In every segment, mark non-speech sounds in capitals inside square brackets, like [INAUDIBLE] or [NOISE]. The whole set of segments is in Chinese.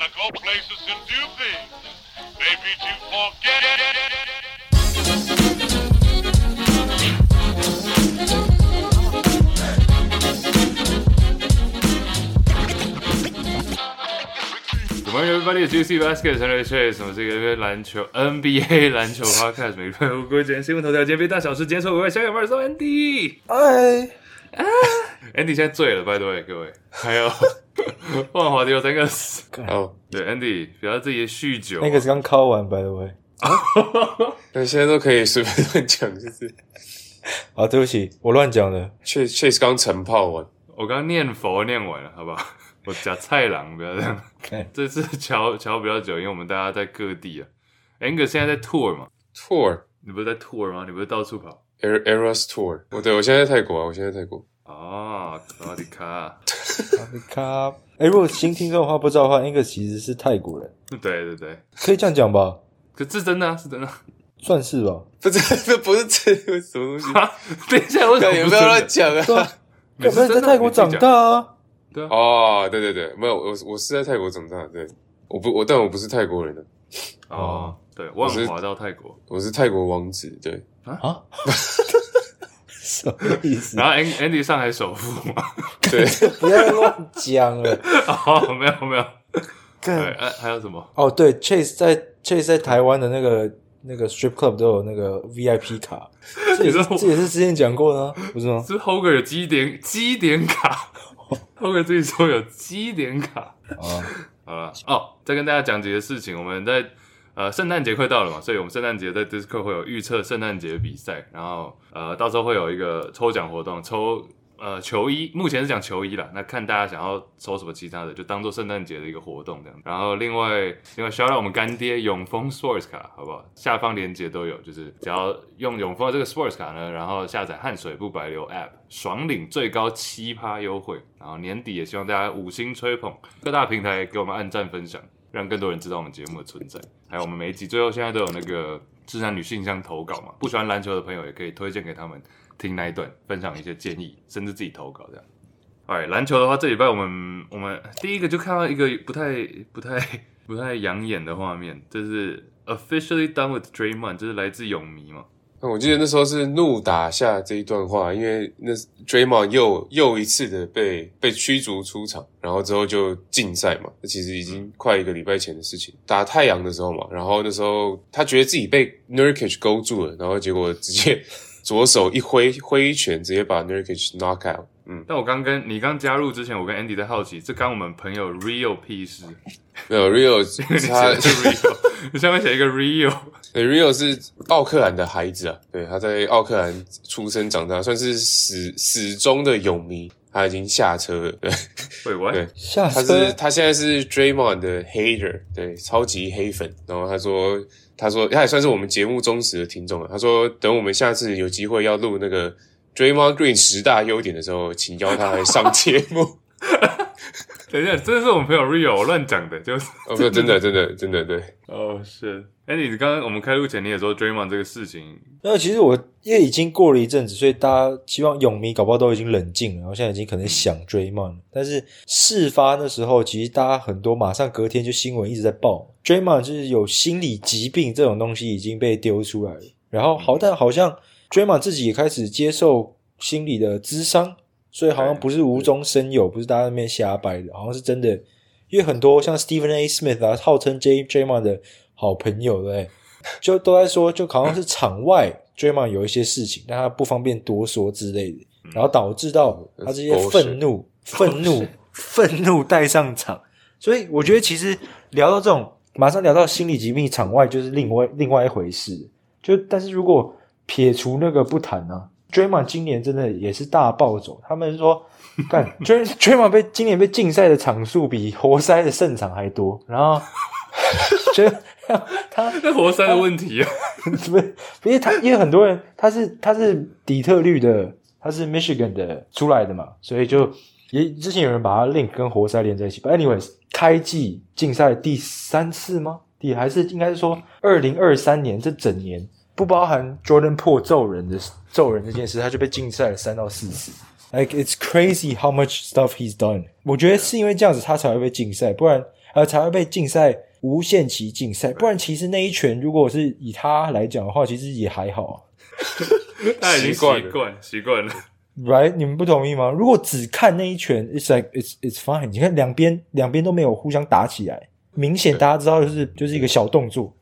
Gotta go places and do things. Maybe to forget. 欢迎 everybody to Juicy Baskets，我是 Chase，我们是一个篮球 NBA 篮球 podcast，每个月五个今新闻头条，今天大小事，今天说各位香港二手 Andy，哎啊，Andy 现在醉了，拜托各位，还有万华的有三个死，哦，对，Andy 不要自己酗酒，那个是刚敲完，by the way，[LAUGHS] 那现在都可以随便乱讲，就是，啊，对不起，我乱讲了，Chase Chase 刚晨泡完，我刚念佛念完了，好不好？[LAUGHS] 我假菜郎，不要这样。Okay. 这次乔乔比较久，因为我们大家在各地啊。Anger 现在在 tour 嘛？tour？你不是在 tour 吗？你不是到处跑？Eras tour？我对我现在在泰国啊，我现在在泰国。啊，卡迪卡，卡迪卡。哎，如果新听众的话不知道的话，Angus 其实是泰国人。对对对，可以这样讲吧？可是真的啊，是真的，算是吧？不是，这不是这什么东西？等一下，为什么不要乱讲啊？你不是在泰国长大啊？对啊，哦，对对对，没有，我我是在泰国长大，对，我不我但我不是泰国人的，哦，对，万华到泰国，我是泰国王子，对啊，什么意思？然后 Andy 上海首富嘛，对，[LAUGHS] 不要乱讲了，[LAUGHS] 哦，没有没有，对，哎，还有什么？哦，对，Chase 在 Chase 在台湾的那个那个 strip club 都有那个 VIP 卡，[LAUGHS] 这也是这也是之前讲过的，不是吗？是 Hoger 有积点积点卡。后面自己说有积点卡啊，好了哦，再跟大家讲几个事情。我们在呃圣诞节快到了嘛，所以我们圣诞节在 Discord 会有预测圣诞节比赛，然后呃到时候会有一个抽奖活动，抽。呃，球衣目前是讲球衣啦，那看大家想要抽什么其他的，就当做圣诞节的一个活动这样。然后另外另外，shout out 我们干爹永丰 Sports 卡，好不好？下方链接都有，就是只要用永丰这个 Sports 卡呢，然后下载汗水不白流 App，爽领最高七趴优惠。然后年底也希望大家五星吹捧，各大平台给我们按赞分享，让更多人知道我们节目的存在。还有我们每一集最后现在都有那个智男女性向投稿嘛，不喜欢篮球的朋友也可以推荐给他们。听那一段，分享一些建议，甚至自己投稿这样。哎，篮球的话，这礼拜我们我们第一个就看到一个不太不太不太养眼的画面，就是 officially done with Draymond，就是来自泳迷嘛。我记得那时候是怒打下这一段话，因为那 Draymond 又又一次的被被驱逐出场，然后之后就禁赛嘛。那其实已经快一个礼拜前的事情，打太阳的时候嘛。然后那时候他觉得自己被 Nurkic 勾住了，然后结果直接。[LAUGHS] 左手一挥挥一拳，直接把 Nurkic knock out。嗯，但我刚跟你刚加入之前，我跟 Andy 在好奇，这刚我们朋友 Rio 屁事？没有 Rio，[LAUGHS] 他是 Rio，下面写一个 Rio。对，Rio 是奥克兰的孩子啊，对，他在奥克兰出生长大，算是始始终的泳迷。他已经下车了，对，对，下车。他是他现在是 Draymond 的 hater，对，超级黑粉。然后他说。他说他也算是我们节目忠实的听众了。他说等我们下次有机会要录那个 Draymond Green 十大优点的时候，请邀他来上节目。[LAUGHS] 等一下，真的是我们朋友 Rio 我乱讲的，就是哦，不，真的，真的，真的，对。[LAUGHS] 哦，是。哎，你刚刚我们开录前你也说 Draymond 这个事情，那其实我因为已经过了一阵子，所以大家希望泳迷搞不好都已经冷静了，然后现在已经可能想 Draymond。但是事发那时候，其实大家很多马上隔天就新闻一直在报 Draymond 就是有心理疾病这种东西已经被丢出来了。然后好，但好像 Draymond 自己也开始接受心理的咨商。所以好像不是无中生有，不是大家在那边瞎掰的，好像是真的。因为很多像 Stephen A. Smith 啊，号称 J Draymond 的好朋友，对，就都在说，就好像是场外 Draymond 有一些事情，但他不方便多说之类的，然后导致到他这些愤怒、[LAUGHS] 愤怒、愤怒带上场。所以我觉得其实聊到这种，马上聊到心理疾病，场外就是另外另外一回事。就但是如果撇除那个不谈呢、啊？Draymond 今年真的也是大暴走，他们说，[LAUGHS] 干 Draymond 被今年被禁赛的场数比活塞的胜场还多，然后 [LAUGHS] 觉得 [LAUGHS] 他那活塞的问题啊，不是，因为他因为很多人他是他是底特律的，他是 Michigan 的出来的嘛，所以就也之前有人把他 link 跟活塞连在一起。But anyways，开季禁赛第三次吗？第还是应该是说二零二三年这整年。不包含 Jordan Poole 揍人的揍人这件事，他就被禁赛了三到四次。Like it's crazy how much stuff he's done。我觉得是因为这样子他才会被禁赛，不然呃，才会被禁赛无限期禁赛。不然，其实那一拳如果是以他来讲的话，其实也还好啊。[LAUGHS] 他已经习惯习惯了，right？你们不同意吗？如果只看那一拳，it's like it's it's fine。你看两边两边都没有互相打起来，明显大家知道就是就是一个小动作。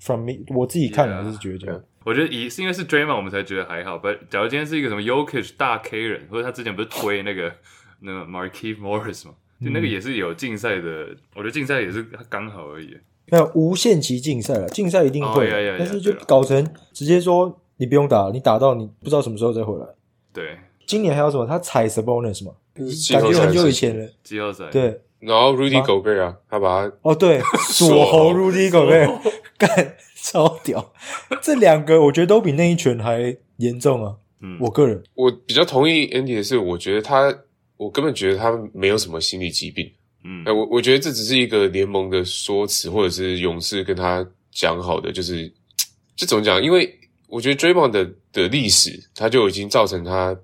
From me，我自己看来是觉得这样。我觉得以是因为是 Draymond 我们才觉得还好。不，假如今天是一个什么 Yokic 大 K 人，或者他之前不是推那个那个 Markieff Morris 嘛，就那个也是有竞赛的。嗯、我觉得竞赛也是刚好而已。没有无限期竞赛了，竞赛一定会，oh, yeah, yeah, yeah, 但是就搞成直接说你不用打，你打到你不知道什么时候再回来。对，今年还有什么？他踩 Sabonis 嘛？感觉很久以前了。季后赛。对，然后 Rudy Gobert 啊，他把他哦对，[LAUGHS] 锁喉 Rudy Gobert 干。[LAUGHS] 超屌！这两个我觉得都比那一拳还严重啊。嗯，我个人我比较同意 Andy 的是，我觉得他，我根本觉得他没有什么心理疾病。嗯，哎我我觉得这只是一个联盟的说辞，或者是勇士跟他讲好的，就是这怎么讲？因为我觉得 Draymond 的的历史，他就已经造成他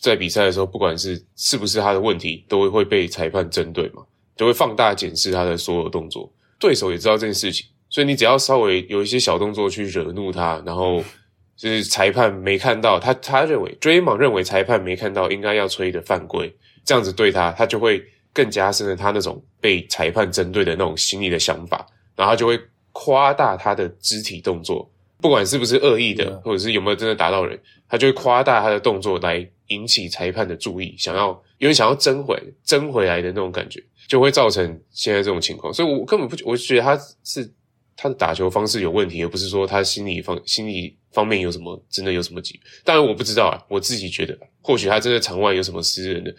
在比赛的时候，不管是是不是他的问题，都会会被裁判针对嘛，就会放大检视他的所有动作。对手也知道这件事情。所以你只要稍微有一些小动作去惹怒他，然后就是裁判没看到他，他认为 Draymond 认为裁判没看到应该要吹的犯规，这样子对他，他就会更加深了他那种被裁判针对的那种心理的想法，然后他就会夸大他的肢体动作，不管是不是恶意的，或者是有没有真的打到人，他就会夸大他的动作来引起裁判的注意，想要因为想要争回争回来的那种感觉，就会造成现在这种情况。所以我根本不，我觉得他是。他的打球方式有问题，而不是说他心理方心理方面有什么真的有什么疾病。当然我不知道啊，我自己觉得，或许他真的场外有什么私人的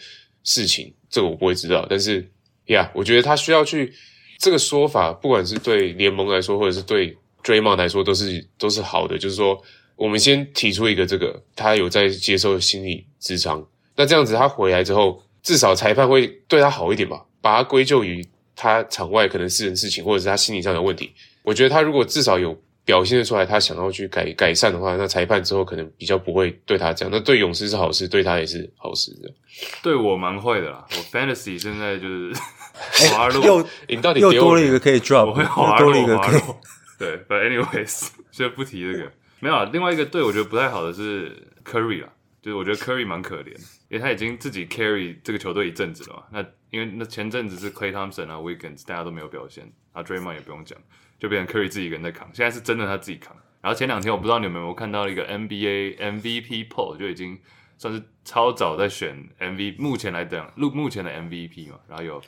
事情，这个我不会知道。但是呀，我觉得他需要去这个说法，不管是对联盟来说，或者是对 drama 来说，都是都是好的。就是说，我们先提出一个这个，他有在接受心理咨商，那这样子他回来之后，至少裁判会对他好一点吧，把他归咎于他场外可能私人事情，或者是他心理上的问题。我觉得他如果至少有表现得出来，他想要去改改善的话，那裁判之后可能比较不会对他这样。那对勇士是好事，对他也是好事的。对我蛮会的啦，我 fantasy 现在就是滑落，又你到底又多了一个可以 drop，我会滑落，多了一个可以。[LAUGHS] 对，but anyways，[LAUGHS] 就不提这个。没有啊，另外一个队我觉得不太好的是 Curry 啦，就是我觉得 Curry 蛮可怜，因为他已经自己 carry 这个球队一阵子了嘛。那因为那前阵子是 Clay Thompson 啊，Wiggins 大家都没有表现，啊 Draymond 也不用讲。就变成 Curry 自己一个人在扛，现在是真的他自己扛。然后前两天我不知道你们有没有看到一个 NBA MVP poll，就已经算是超早在选 MVP，目前来讲，录目前的 MVP 嘛。然后有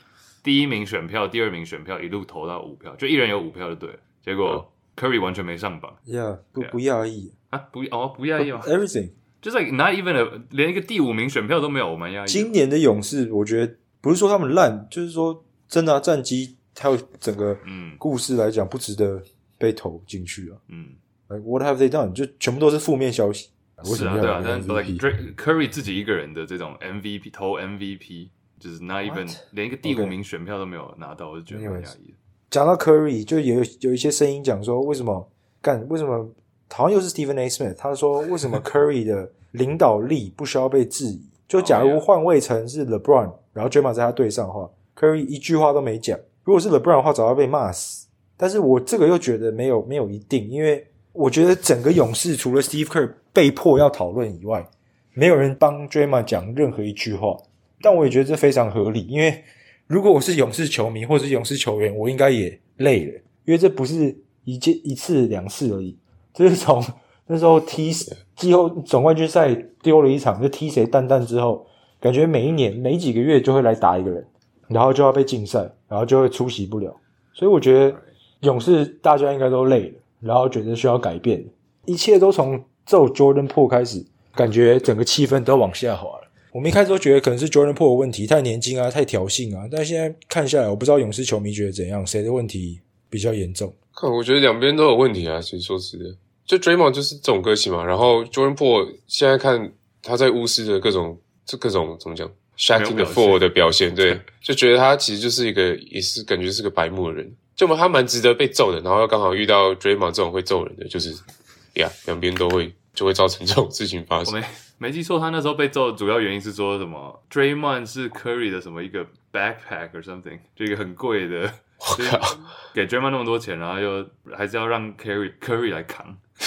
第一名选票、第二名选票一路投到五票，就一人有五票就对了。结果 Curry 完全没上榜。Yeah，不不讶异啊，不哦不讶异吗？Everything 就是 not even a, 连一个第五名选票都没有，我蛮讶异。今年的勇士，我觉得不是说他们烂，就是说真的、啊、战绩。他有整个故事来讲，不值得被投进去啊。嗯，What have they done？就全部都是负面消息。是啊，对啊。但是 Curry 自己一个人的这种 MVP 投 MVP，就是 not even 连一个第五名选票都没有拿到，我就觉得蛮压抑的。讲到 Curry，就有有一些声音讲说，为什么干？为什么好像又是 Stephen A. Smith？他说，为什么 [LAUGHS] Curry 的领导力不需要被质疑？就假如换位成是 LeBron，然后 Draymond 在他队上的话，Curry 一句话都没讲。如果是 LeBron 的话，早要被骂死。但是我这个又觉得没有没有一定，因为我觉得整个勇士除了 Steve Kerr 被迫要讨论以外，没有人帮 Drayma 讲任何一句话。但我也觉得这非常合理，因为如果我是勇士球迷或是勇士球员，我应该也累了，因为这不是一件一次两次而已，这是从那时候踢季后总冠军赛丢了一场，就踢谁蛋蛋之后，感觉每一年每几个月就会来打一个人。然后就要被禁赛，然后就会出席不了，所以我觉得勇士大家应该都累了，然后觉得需要改变，一切都从揍 Jordan Poole 开始，感觉整个气氛都往下滑了。我们一开始都觉得可能是 Jordan Poole 的问题，太年轻啊，太挑衅啊，但现在看下来，我不知道勇士球迷觉得怎样，谁的问题比较严重？看，我觉得两边都有问题啊。其实说实的，就 Draymond 就是这种个性嘛，然后 Jordan Poole 现在看他在巫师的各种，这各种怎么讲？Shaq the Four 的表现，对，就觉得他其实就是一个，也是感觉是个白目的人，就他蛮值得被揍的。然后又刚好遇到 Draymond 这种会揍人的，就是呀，两边都会就会造成这种事情发生。我没没记错，他那时候被揍的主要原因是说什么？Draymond 是 Curry 的什么一个 backpack or something，就一个很贵的就是给 Draymond 那么多钱，然后又还是要让 Curry Curry 来扛，[LAUGHS]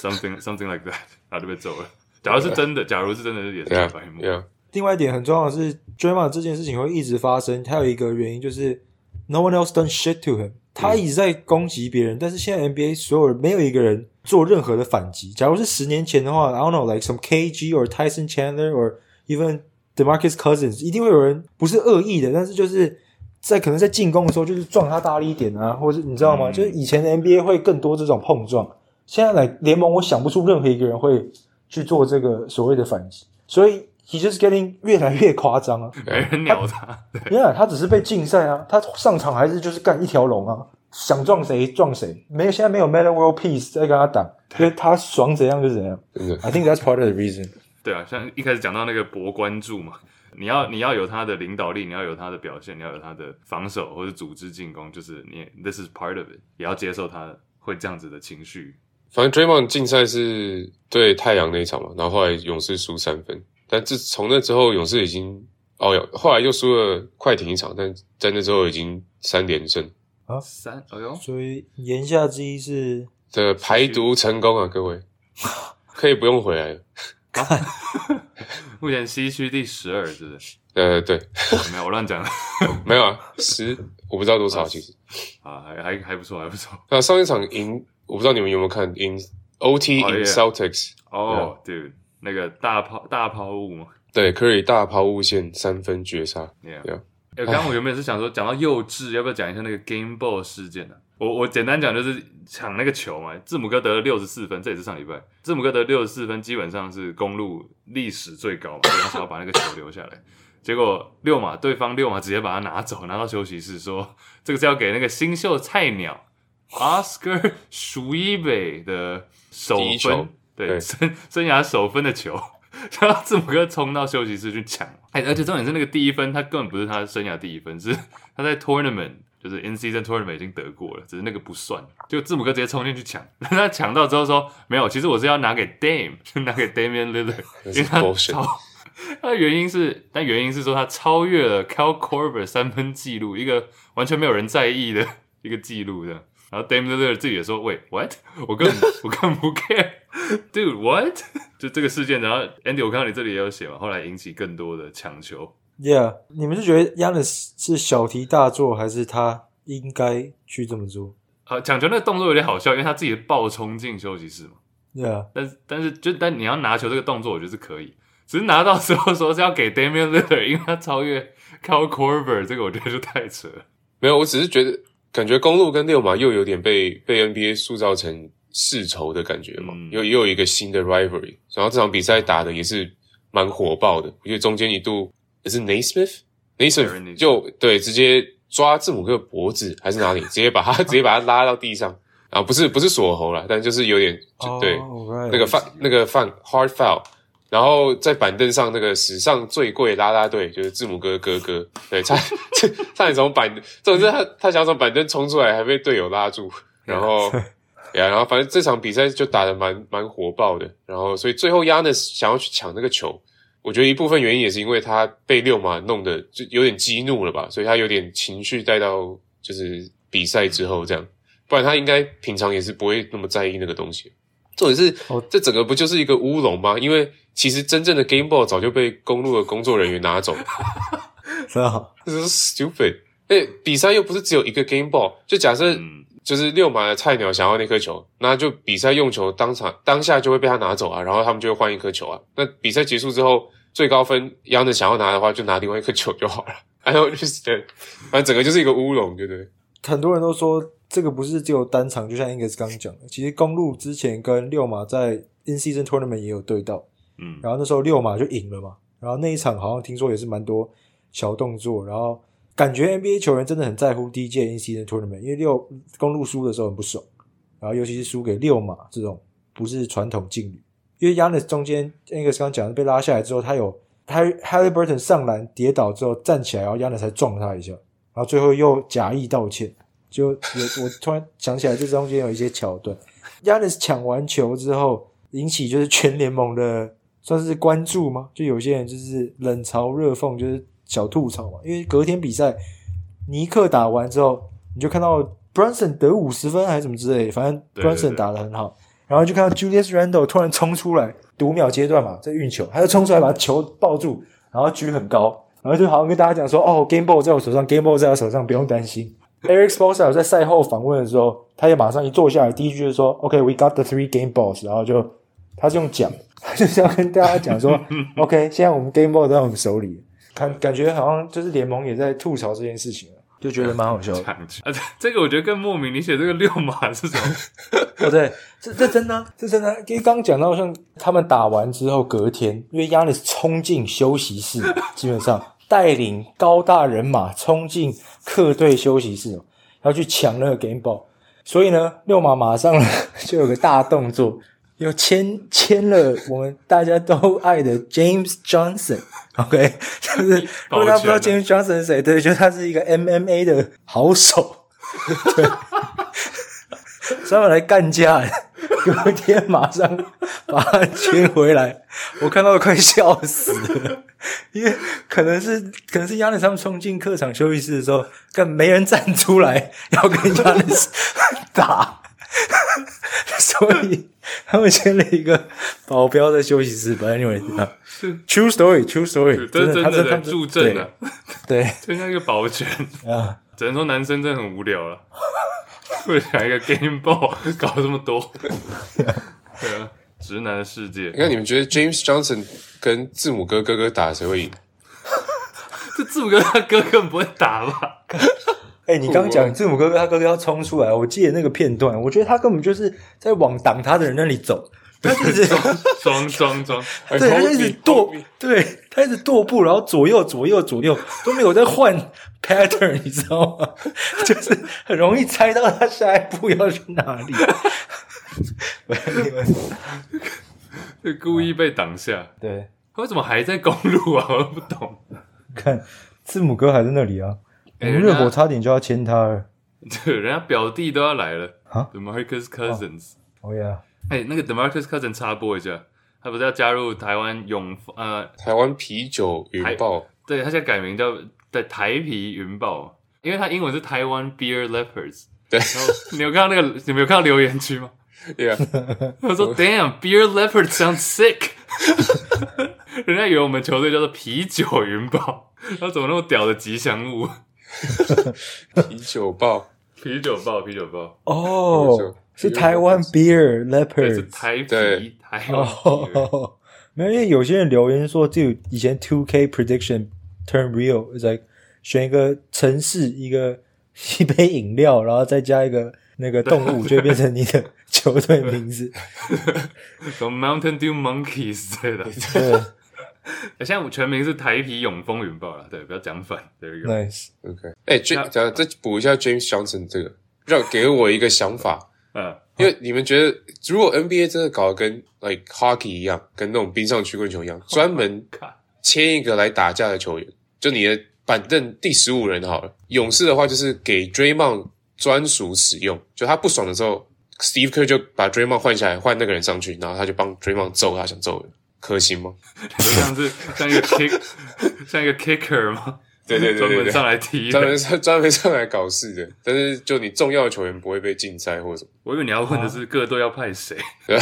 something something like that，然后就被揍了。假如是真的，假如是真的，也是白目。Yeah, yeah. 另外一点很重要的是，Draymond 这件事情会一直发生，还有一个原因就是 No one else done shit to him，他一直在攻击别人，嗯、但是现在 NBA 所有人没有一个人做任何的反击。假如是十年前的话，I don't know，like some KG or Tyson Chandler or even DeMarcus Cousins，一定会有人不是恶意的，但是就是在可能在进攻的时候就是撞他大力一点啊，或者你知道吗？嗯、就是以前的 NBA 会更多这种碰撞，现在来联盟我想不出任何一个人会去做这个所谓的反击，所以。He just getting 越来越夸张啊！没 [LAUGHS] 人鸟他，因为他只是被禁赛啊，他上场还是就是干一条龙啊，想撞谁撞谁，没有现在没有 Metta World Peace 在跟他打，因为他爽怎样就怎样。I think that's part of the reason。对啊，像一开始讲到那个博关注嘛，你要你要有他的领导力，你要有他的表现，你要有他的防守或者组织进攻，就是你 This is part of it，也要接受他会这样子的情绪。反正 Draymond 禁赛是对太阳那一场嘛，然后后来勇士输三分。但自从那之后，勇士已经哦哟，后来又输了快艇一场，但在那之后已经三连胜啊，三哎呦，所以言下之意是的排毒成功啊，各位 [LAUGHS] 可以不用回来了。[LAUGHS] 目前西区第十二，是不是？[LAUGHS] 呃，对，没有我乱讲了，没有啊，十我不知道多少，其实啊，还还还不错，还不错。那上一场赢，我不知道你们有没有看赢 OT 赢 Celtics 哦，dude。那个大抛大抛物嘛，对，可以大抛物线三分绝杀。Yeah，刚刚我原本是想说，讲到幼稚，要不要讲一下那个 Game Ball 事件呢？我我简单讲就是抢那个球嘛，字母哥得了六十四分，这也是上礼拜，字母哥得六十四分，基本上是公路历史最高嘛，所以他想要把那个球留下来。结果六马对方六马直接把他拿走，拿到休息室说，这个是要给那个新秀菜鸟 Oscar Tshiebwe 的首分。对，生 [LAUGHS] 生涯首分的球，然后字母哥冲到休息室去抢，哎，而且重点是那个第一分，他根本不是他生涯第一分，是他在 tournament，就是 in season tournament 已经得过了，只是那个不算。就字母哥直接冲进去抢，[LAUGHS] 他抢到之后说没有，其实我是要拿给 Dame，[LAUGHS] 就拿给 Damian Lillard，因为他超，他的原因是，但原因是说他超越了 Cal Corver 三分记录，一个完全没有人在意的一个记录的。然后 Dame Lillard 自己也说，喂，what？[LAUGHS] 我根本我根本不 care，dude，what？[LAUGHS] 就这个事件，然后 Andy，我看到你这里也有写嘛，后来引起更多的抢球。Yeah，你们是觉得 Giannis 是小题大做，还是他应该去这么做？啊，抢球那个动作有点好笑，因为他自己暴冲进休息室嘛。Yeah，但是但是就但你要拿球这个动作，我觉得是可以，只是拿到时候说是要给 Damian Lillard，因为他超越 Cal Corver，这个我觉得就太扯了。没有，我只是觉得。感觉公路跟六马又有点被被 NBA 塑造成世仇的感觉嘛，嗯、又又有一个新的 rivalry，然后这场比赛打的也是蛮火爆的，我觉得中间一度也是 Naismith，Naismith 就对直接抓字母哥的脖子还是哪里，[LAUGHS] 直接把他直接把他拉到地上，然后不是不是锁喉了，但就是有点就对、oh, right. 那个犯那个犯 hard foul。然后在板凳上，那个史上最贵拉拉队就是字母哥哥哥，对，差 [LAUGHS] 差点从板，总之他他想从板凳冲出来，还被队友拉住，然后，[LAUGHS] 呀，然后反正这场比赛就打得蛮蛮火爆的，然后所以最后 Giannis 想要去抢那个球，我觉得一部分原因也是因为他被六马弄得就有点激怒了吧，所以他有点情绪带到就是比赛之后这样，不然他应该平常也是不会那么在意那个东西。重点是，这整个不就是一个乌龙吗？因为其实真正的 Game Boy 早就被公路的工作人员拿走了。[LAUGHS] 是啊，这是 stupid。哎，比赛又不是只有一个 Game Boy，就假设就是溜马的菜鸟想要那颗球，那就比赛用球当场当下就会被他拿走啊，然后他们就会换一颗球啊。那比赛结束之后，最高分一样的想要拿的话，就拿另外一颗球就好了。然后就是，反正整个就是一个乌龙，对不对？很多人都说。这个不是只有单场，就像 Angus 刚刚讲的，其实公路之前跟六马在 In Season Tournament 也有对到，嗯，然后那时候六马就赢了嘛，然后那一场好像听说也是蛮多小动作，然后感觉 NBA 球员真的很在乎第一届 In Season Tournament，因为六公路输的时候很不爽，然后尤其是输给六马这种不是传统劲旅，因为 Giannis 中间 Angus 刚刚讲的被拉下来之后，他有他 Haliburton 上篮跌倒之后站起来，然后 Giannis 才撞他一下，然后最后又假意道歉。就有 [LAUGHS] 我突然想起来，这中间有一些桥段。Giannis 抢完球之后，引起就是全联盟的算是关注吗？就有些人就是冷嘲热讽，就是小吐槽嘛。因为隔天比赛，尼克打完之后，你就看到 Brunson 得五十分还是什么之类，反正 Brunson 打得很好。然后就看到 Julius Randle 突然冲出来，读秒阶段嘛，在运球，他就冲出来把球抱住，然后举很高，然后就好像跟大家讲说：“哦，Game Ball 在我手上，Game Ball 在我手上，不用担心。”Eric Spoelstra 在赛后访问的时候，他也马上一坐下来，第一句就说：“OK，we、okay, got the three game balls。”然后就他是用讲，他 [LAUGHS] 就是要跟大家讲说：[LAUGHS] “OK，现在我们 Game Ball 都在我们手里。”感，感觉好像就是联盟也在吐槽这件事情。就觉得蛮好笑的 [LAUGHS] 啊！这个我觉得更莫名。你写这个六码是什么？[LAUGHS] 哦，对，这这真的、啊，这真的、啊。因为刚刚讲到，像他们打完之后，隔天，因为 Giannis 冲进休息室，[LAUGHS] 基本上带领高大人马冲进客队休息室，要去抢那个 Game Ball，所以呢，六码马上就有个大动作。又签签了我们大家都爱的 James Johnson，OK? [LAUGHS] 就是如果大家不知道 James Johnson 是谁，对，就是他是一个 MMA 的好手，对，专门来干架的，隔天马上把他签回来，我看到快笑死了，因为可能是可能是 Giannis 他们冲进客场休息室的时候，干没人站出来要跟 Giannis 打。[LAUGHS] 所以他们签了一个保镖在休息室，反正因为啊，True story，True story，真的，真的他们助阵的，对，就 [LAUGHS] 像一个保全啊。只能说男生真的很无聊了，[LAUGHS] 为啥一个 Game Ball 搞这么多？对啊，直男的世界。那你们觉得 James Johnson 跟字母哥哥哥打谁会赢？这字母哥他哥根本不会打吧？哎、欸，你刚讲字母哥哥他哥哥要冲出来，我记得那个片段，我觉得他根本就是在往挡他的人那里走，[LAUGHS] 他一直装装装，[LAUGHS] 对，他就一直踱，对，他一直踱步，然后左右左右左右都没有在换 [LAUGHS] pattern，你知道吗？就是很容易猜到他下一步要去哪里。你们是故意被挡下，对，他为什么还在公路啊？我都不懂。看字母哥还在那里啊。我们热火差点就要签他了，[LAUGHS] 对，人家表弟都要来了啊，DeMarcus Cousins，哦呀，哎，那个 DeMarcus Cousins 插播一下，他不是要加入台湾永呃台湾啤酒云豹，对，他现在改名叫在台啤云豹，因为他英文是台湾 Beer Leopards，对，然后你有看到那个你没有看到留言区吗？对啊，他说 Damn Beer Leopards sounds sick，[LAUGHS] 人家以为我们球队叫做啤酒云豹，他怎么那么屌的吉祥物？[LAUGHS] 啤酒豹，啤酒豹，啤酒豹。哦，是台湾 beer leopard，是台啤，台湾。哦，没有，因为有些人留言说，就以前 two K prediction turn real，is like 选一个城市，一个一杯饮料，然后再加一个那个动物，就会变成你的球队名字。[LAUGHS] 什么 Mountain Dew Monkeys 之类的。对。[LAUGHS] 现在我全名是台啤永丰云豹了，对，不要讲反，对，Nice，OK，哎，James，再补一下 James Johnson 这个，让给我一个想法，[LAUGHS] 嗯，因为你们觉得，如果 NBA 真的搞得跟 like hockey 一样，跟那种冰上曲棍球一样，专门签一个来打架的球员，就你的板凳第十五人好了，勇士的话就是给 Draymond 专属使用，就他不爽的时候，Steve Kerr 就把 Draymond 换下来，换那个人上去，然后他就帮 Draymond 揍他想揍的。可行吗？就像是像一个 [LAUGHS] kick，像一个 kicker 吗？对对对对，专门上来踢，专门上专门上来搞事的。但是就你重要的球员不会被禁赛或者什么？我以为你要问的是各队要派谁？啊，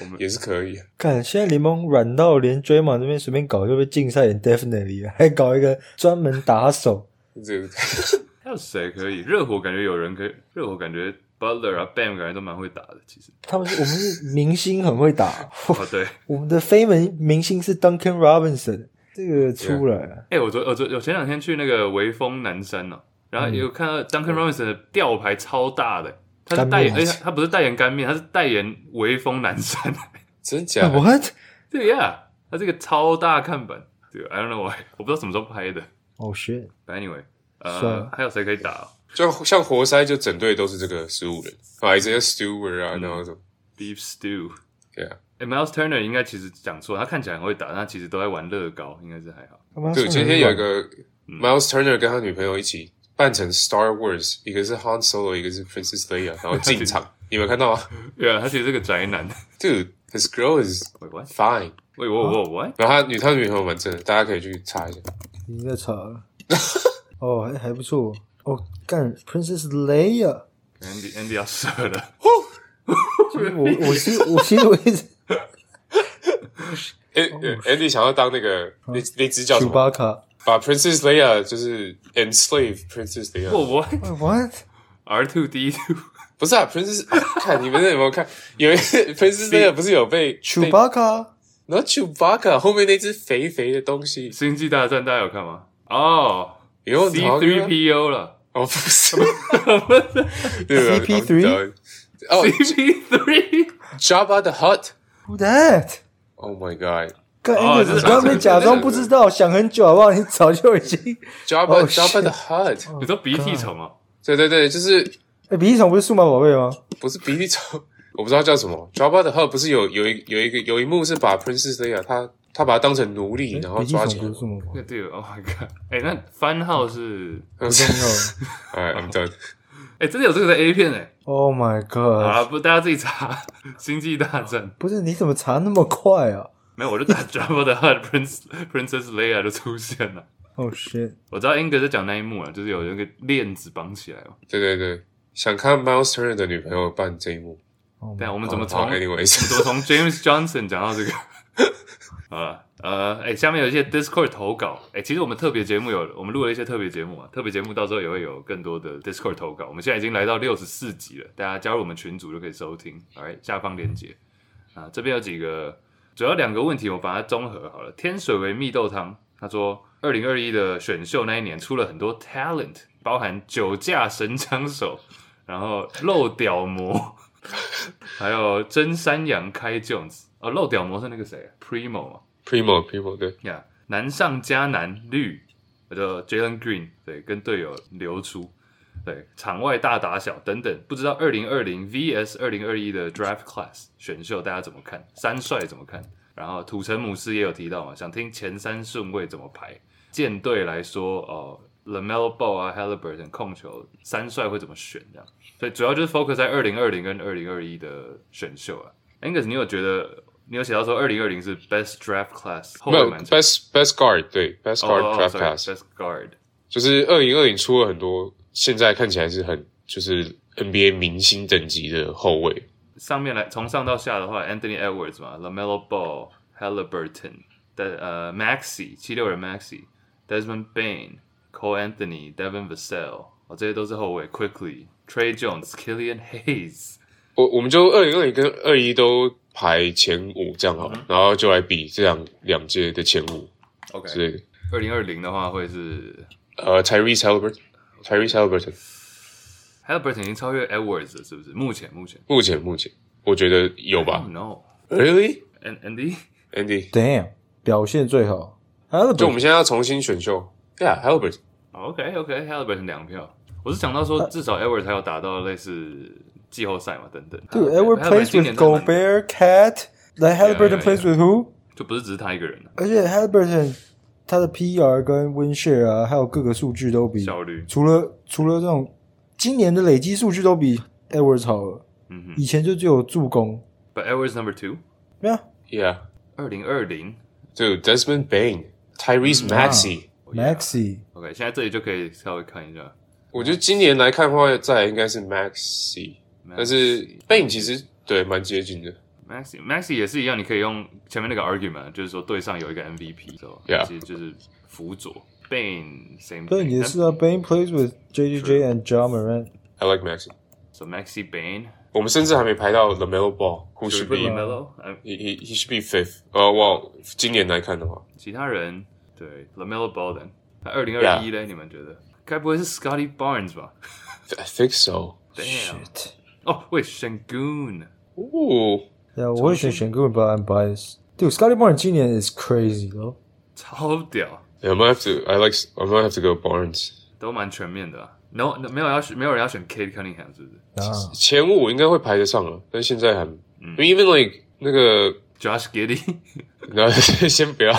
我们 [LAUGHS] 也是可以。看现在联盟软到连 Draymond 这边随便搞就被禁赛，definitely 还搞一个专门打手。这个 [LAUGHS] 还有谁可以？热火感觉有人可以，热火感觉。Butler 啊，Bam 感觉都蛮会打的。其实他们是，我们是明星，很会打。[LAUGHS] 哦，对，[LAUGHS] 我们的非门明星是 Duncan Robinson，这个出来。哎、yeah. 欸，我昨我昨我前两天去那个微风南山哦、喔，然后有看到 Duncan Robinson 的吊牌超大的，他是代言，而且他不是代言干面，他是代言微风南山。[LAUGHS] 真假？What？对呀，他这个超大看板，对，I don't know why，我不知道什么时候拍的。Oh shit。But anyway，呃，还有谁可以打、喔？就像活塞，就整队都是这个十五人，啊，一些 Stewart 啊，那种 Beef Stew，对啊。哎，Miles Turner 应该其实讲错，他看起来很会打，但他其实都在玩乐高，应该是还好。对，今天有一个 Miles Turner 跟他女朋友一起扮成 Star Wars，一个是 Han Solo，一个是 Princess Leia，[LAUGHS] 然后进场，你有没有看到吗？对啊，他其实是个宅男。Dude，his girl is fine。喂，我我我，然后他女他女朋友蛮正的，大家可以去查一下。你在查？[LAUGHS] 哦，还还不错。哦，干 Princess Leia。Andy Andy 要射了，我我其实我其实我一直 Andy 想要当那个那那只叫什么？丘巴卡。把 Princess Leia 就是 enslave Princess Leia。我我 What？R two D two 不是啊，Princess，看你们有没有看？有一 Princess Leia 不是有被丘巴卡。然后 Chewbacca 后面那只肥肥的东西，星际大战大家有看吗？哦有，C three P O 了哦，不是，不是，CP three，哦，CP three，Java the Hut，Who that？Oh my god！刚，你没假装不知道？想很久好不好？你早就已经 [LAUGHS] Java Java the Hut，你都鼻涕虫啊？对对对，就是，哎，鼻涕虫不是数码宝贝吗？不是鼻涕虫。我不知道叫什么，Java 的 Hub 不是有有一有一个有一幕是把 Princess Leia 她他把他当成奴隶，然后抓起来虫不是。数码宝贝，对，Oh my god！哎，那番号是，[LAUGHS] 不重要。Alright, [LAUGHS] I'm done。哎，真的有这个在 A 片哎。Oh my god！了，不，大家自己查 [LAUGHS] 星际大战。不是，你怎么查那么快啊没有，我就打 Jabba the Hutt Prince Princess Leia 就出现了。？Oh shit！我知道 Angus 在讲那一幕啊，就是有那个链子绑起来嘛。对对对，想看 Miles Turner 的女朋友扮这一幕。Oh 对啊，我们怎么好从我们，anyways，怎么从 James Johnson 讲到这个？好了，呃，哎，下面有一些 Discord 投稿，哎，其实我们特别节目有，我们录了一些特别节目啊，特别节目到时候也会有更多的 Discord 投稿。我们现在已经来到六十四集了，大家加入我们群组就可以收听。来，下方链接啊，这边有几个，主要两个问题，我把它综合好了。天水围蜜豆汤，他说，二零二一的选秀那一年出了很多 talent，包含酒驾神枪手，然后漏屌魔。[LAUGHS] 还有真山羊开 Jones 哦，漏屌魔是那个谁，Primo 嘛 Primo Primo 对，呀，yeah, 南上加难绿，我叫 Jalen Green，对，跟队友流出，对，场外大打小等等，不知道二零二零 VS 二零二一的 Draft Class 选秀大家怎么看？三帅怎么看？然后土城姆斯也有提到嘛，想听前三顺位怎么排？舰队来说哦，LaMelo Ball 啊，Halliburton 控球，三帅会怎么选？这样，所以主要就是 focus 在二零二零跟二零二一的选秀啊。Angus，你有觉得你有写到说二零二零是 best draft class？后没有 best best guard 对 best guard draft sorry, class，best guard。就是二零二零出了很多，现在看起来是很就是 NBA 明星等级的后卫。上面来从上到下的话，Anthony Edwards 嘛，LaMelo Ball、Halliburton 的呃 Maxi 七六人 Maxi、Desmond Bain、Cole Anthony、Devin Vassell 哦，这些都是后卫，Quickly、Trey Jones、Killian Hayes。我我们就二零二零跟二一都排前五这样好了，嗯然后就来比这样两届的前五 OK，之类的。二零二零的话会是呃，Tyrese Halliburton，Tyrese Halliburton，Halliburton 已经超越 Edwards 了，是不是？目前目前目前目前我觉得有吧 No。？Really？Andy，And Andy，Damn，表现最好。还有就我们现在要重新选秀，Yeah，Halliburton。OK OK，Halliburton 两票。我是想到说，至少 Edwards 还有达到类似季后赛嘛，等等。Dude, Edward plays with Gobert, Cat. Like Halliburton plays with who? 就不是只是他一个人了，而且 Halliburton 他的 PR 跟 win share 啊，还有各个数据都比效率。除了除了这种今年的累积数据都比 Edwards 好了。嗯哼以前就只有助攻，，But Edwards number two，没有 Yeah，二零二零就 Desmond Bain，Tyrese Maxey。Maxi。OK，现在这里就可以稍微看一下。我觉得今年来看的话，再来应该是 Maxey，但是 Bain 其实对蛮接近的。Maxi Maxi 也是一样，你可以用前面那个 argument，就是说队上有一个 MVP，so, Yeah 其实就是辅佐 Bain same 对，thing，也是啊。Bain plays with JJJ and Ja Morant。I like Maxey。So Maxi Bain 我们甚至还没排到 LaMelo Ball，who should Should be be Melo，呃 he he he should be fifth。呃，哇，今年来看的话其他人对 Lamelo Ball 的，那二零二一嘞，你们觉得该不会是 Scotty Barnes 吧，I think so。？Damn，哦，喂，Shangoon，哦，对啊，我会选选 Good but I'm biased。Dude, Scotty Barnes 今年 is crazy 咯。超屌，I might have to. I like. I might have to go Barnes。都蛮全面的啊。No，没有要选，没有人要选 Kate Cunningham 是不是啊，前五应该会排得上了，但现在还，因为 even like 那个，？Josh Giddey、然后先不要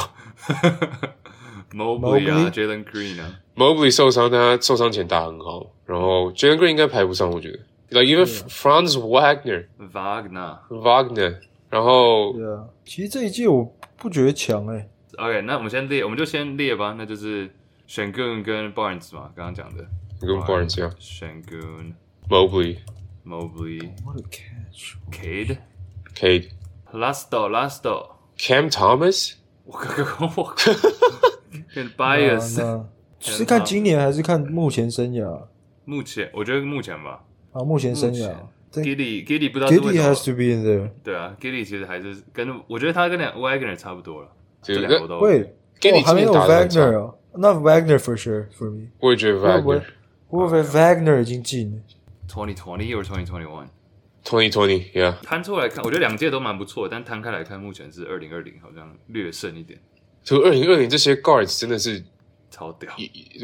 Mobley 啊 Mobley，Jalen Green 啊，Mobley 受伤，但他受伤前打很好，然后 Jalen Green 应该排不上，我觉得。Like even Franz Wagner、Wagner。Wagner，然后对啊。其实这一届我不觉得强诶。OK，那我们先列，我们就先列吧。那就是选 Goon 跟 Barnes 嘛，刚刚讲的。跟 Barnes 一样 Shangoon、Mobley、Mobley、What a catch！Cade、Cade、Lasto、Lasto。Cam Thomas。我刚刚我跟 bias。那是看今年还是看目前生涯？目前我觉得目前吧啊，目前生涯。Giddy Giddy 不知道是为 Giddy 什么 has to be in there。对啊，Giddy 其实还是跟我觉得他跟两 Wagner 差不多了，这这个两个都喂，Giddy 哦还没有 Wagner 哦，那 Wagner for sure for me。我也觉得 Wagner。我以为 Wagner 已经进了。twenty twenty or twenty twenty one。Twenty twenty，yeah。摊出来看，我觉得两届都蛮不错，但摊开来看，目前是二零二零好像略胜一点，就二零二零这些 guards 真的是超屌。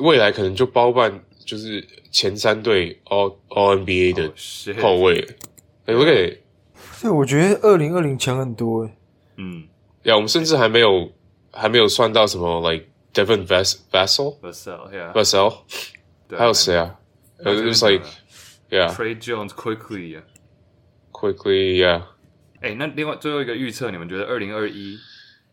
未来可能就包办就是前三队 All All NBA 的 Oh, shit 后卫。哎，look at it，对，我觉得二零二零强很多诶。嗯呀，我们甚至还没有还没有算到什么 like Devin Vass Vassell ，Vassell，yeah， Vassell，对还有谁啊？呃，just like yeah Trey Jones quickly 啊。 quickly yeah。哎，那另外最后一个预测，你们觉得二零二一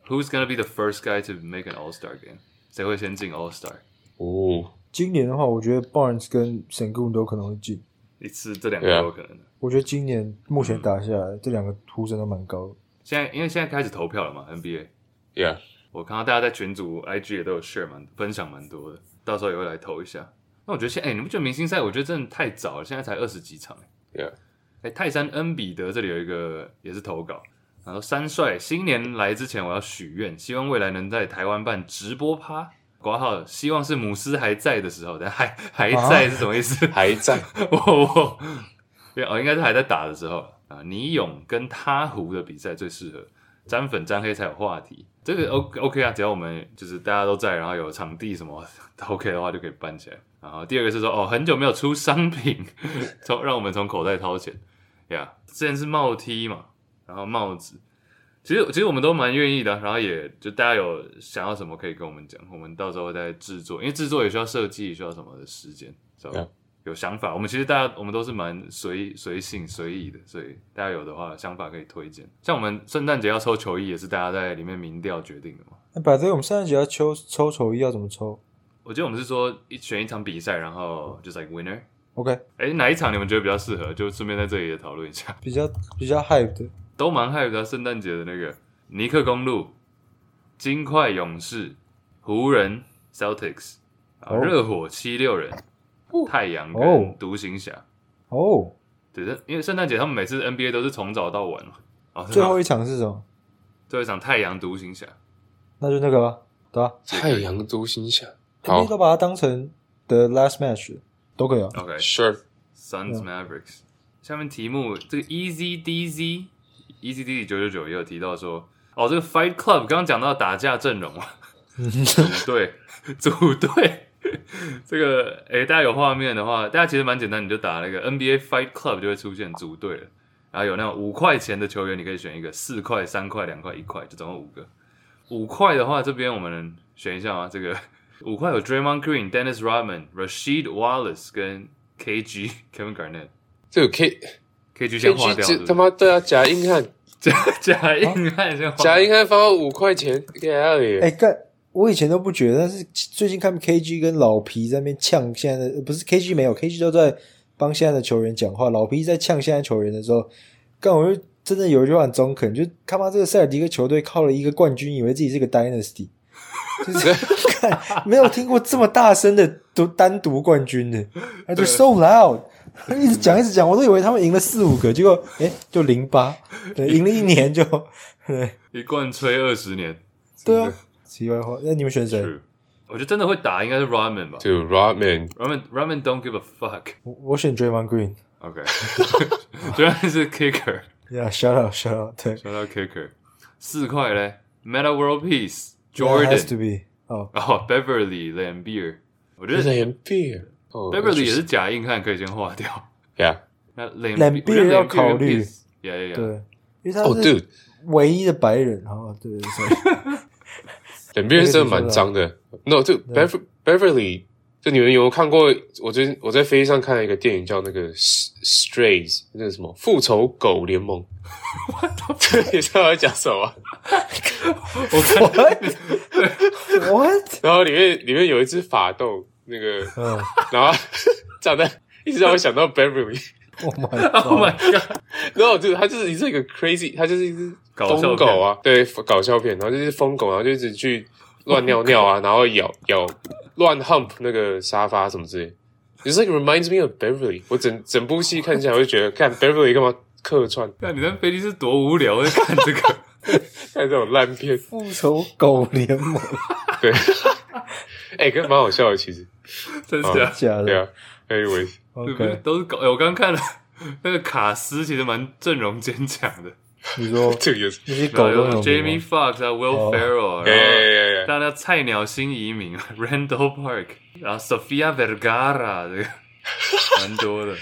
Who's gonna be the first guy to make an All Star game？谁会先进 All Star？哦， 今年的话，我觉得 Barnes 跟 Sengun 都可能会进。一次这两个都有可能的。我觉得今年目前打下来，这两个呼声都蛮高的。现在因为现在开始投票了嘛，NBA。yeah，我看到大家在群组、IG 也都有 share 蛮分享蛮多的，到时候也会来投一下。那我觉得现在，哎、你不觉得明星赛？我觉得真的太早了，现在才二十几场、欸。yeah，哎，泰山恩比德这里有一个也是投稿，然后三帅新年来之前我要许愿，希望未来能在台湾办直播趴。挂号希望是母狮还在的时候，但还还在是什么意思？[LAUGHS] 还在。[LAUGHS] 我我，哦，应该是还在打的时候啊。倪勇跟他湖的比赛最适合沾粉沾黑才有话题，这个 O OK 啊，只要我们就是大家都在，然后有场地什么 OK 的话，就可以办起来。然后第二个是说，哦，很久没有出商品，[LAUGHS] 从让我们从口袋掏钱呀。Yeah, 之前是帽 T 嘛，然后帽子，其实其实我们都蛮愿意的，然后也就大家有想要什么可以跟我们讲，我们到时候再制作，因为制作也需要设计，需要什么的时间，是吧有想法，我们其实大家我们都是蛮随随性随意的，所以大家有的话想法可以推荐。像我们圣诞节要抽球衣，也是大家在里面民调决定的嘛。那百德，我们圣诞节要抽抽球衣要怎么抽？我觉得我们是说一选一场比赛，然后就是 like winner。OK，哎，哪一场你们觉得比较适合？就顺便在这里也讨论一下。比较比较 hype 的，都蛮 hype 的。圣诞节的那个尼克公路、金块勇士、湖人 Celtics，然后热火七六人。太阳跟独行侠哦，对的，因为圣诞节他们每次 NBA 都是从早到晚嘛。哦，最后一场是什么？最后一场太阳独行侠，那就那个吧，对吧？太阳独行侠，NBA 都把它当成 the last match，都可以啊。OK，Sure，Suns Mavericks。下面题目这个 Easy DZ Easy DZ 九九九也有提到说，哦，这个 Fight Club 刚刚讲到打架阵容啊，[LAUGHS] 组队组队。这个诶，大家有画面的话，大家其实蛮简单，你就打那个 NBA Fight Club 就会出现组队了。然后有那种五块钱的球员，你可以选一个；四块、三块、两块、一块，就总共五个。五块的话，这边我们选一下啊。这个五块有 Draymond Green、Dennis Rodman、Rasheed Wallace 跟 KG Kevin Garnett。这个 K KG 先划掉是不是，他妈对啊，假硬汉，假 [LAUGHS] 假硬汉先划，假硬汉发五块钱给他里。哎干！我以前都不觉得，但是最近看 KG 跟老皮在那边呛现在的，不是 KG 没有，KG 都在帮现在的球员讲话。老皮在呛现在球员的时候，干我就真的有一句话很中肯，就他妈这个塞尔迪克球队靠了一个冠军，以为自己是个 dynasty，[LAUGHS] 就是看没有听过这么大声的独单独冠军的，[LAUGHS] 他就 so loud，一直讲一直讲，我都以为他们赢了四五个，结果哎就零八，对，赢了一年就对，一贯吹二十年，对啊。题外话，那你们选谁？我觉得真的会打应该是 Rodman 吧。对，Rodman，Rodman，Rodman don't give a fuck。我我选 Draymond Green。OK，Draymond 是 kicker。Yeah，shout out，shout out，对，shout out kicker。四块嘞，Meta World Peace，Jordan has to be。哦哦，Beverly Lambier，。我觉得 Lambeer，Beverly 也是假硬汉，可以先划掉。Yeah。那 Lambeer 要考虑。Yeah，yeah，对，因为他是唯一的白人。哦，对对对。两边 [LAUGHS] 真的蛮脏的。No，就 Beverly Beverly，就你们有没有看过？我最近我在飞机上看了一个电影，叫那个 Strays，那个什么复仇狗联盟。[LAUGHS] 你知道我在讲什么？[LAUGHS] 我 What？What？然后里面里面有一只法斗，那个，嗯 [LAUGHS] 然后 [LAUGHS] 长得一直让我想到 Beverly。[LAUGHS] Oh my Oh god，my god！然后就他就是一只一个 crazy，他就是一只疯狗啊，对，搞笑片，然后就是疯狗，然后就一直去乱尿尿啊，然后咬咬乱 hump 那个沙发什么之类。It's like reminds me of Beverly。我整整部戏看起来，我就觉得看 Beverly 干嘛客串，那你在飞机是多无聊，我在看这个。[LAUGHS] 看这种烂片。复仇狗联盟，[LAUGHS] 对，哎、跟蛮好笑的，其实。[LAUGHS] 真是啊，假的对啊，Anyways，对不是都是狗。哎我刚刚看了那个卡斯，其实蛮阵容坚强的，你说这个也是。那些狗都有有 Jamie Foxx 啊，Will 哦 Ferrell，啊哎然后！大家菜鸟新移民啊，Randall Park，然后 Sofia Vergara 这个蛮多的，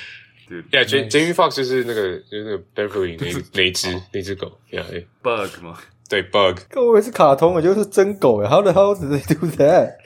对 Yeah, J Jamie Foxx 就是那个就是那个 Beverly 那那一只那只狗，Yeah，yeah，Bug 吗，对 Bug，跟我以为是卡通的，就是真狗哎，How the hell did they do that？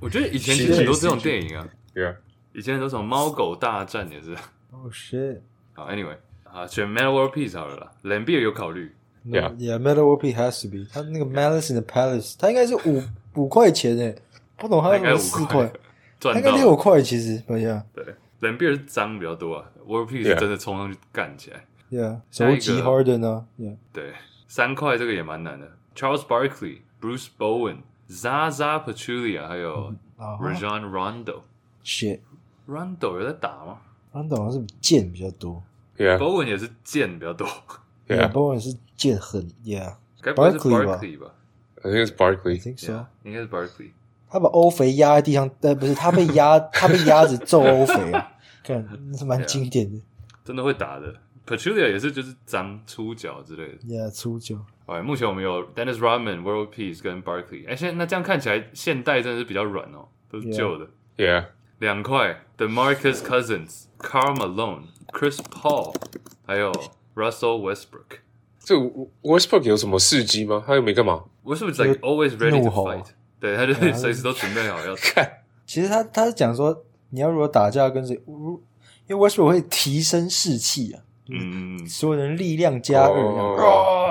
我觉得以前其实很多这种电影啊，Yeah，以前很多什么猫狗大战也是。Oh shit！好，Anyway，啊，选 Metal World Peace 好了啦，Lambeer 有考虑，Yeah. Yeah, Metal World Peace has to be。他那个 Malice in the Palace，他应该是五五块钱诶，不懂他为什应该五么四块块，，他他应该六块其实。对呀对，Lambeer 是脏比较多啊 Peace Yeah 真的冲上去干起来。，Yeah，下一个手击 Harden 啊，Yeah，对，三块这个也蛮难的，Charles Barkley、Bruce Bowen、Zaza Pachulia 还有啊 Rajon Rondo。，Shit，Rondo 有在打吗安董好像是剑比较多 Yeah，？Bowen 也是剑比较多，，Yeah，Bowen 是剑很，Yeah，该不会是 Barkley 吧 Barkley 吧？I think it's Barkley。think so。应该是 Barkley。他把欧肥压在地上，呃，不是他被压，他被鸭子揍欧肥啊，看那是蛮经典的真的会打的。Pachulia 也是就是脏出脚之类的。，Yeah，出脚哎，目前我们有 Dennis Rodman、World Peace 跟 Barkley。哎，现在那这样看起来现代真的是比较软哦，都是旧的。Yeah，两块 The Marcus Cousins、Karl Malone、Chris Paul，还有 Russell Westbrook。这 Westbrook 有什么事迹吗？他又没干嘛。Westbrook like always ready to fight，对，他就是随时都准备好要。看，其实他他是讲说，你要如果打架跟谁，如因为 Westbrook 会提升士气啊，嗯所有人力量加二，这样哦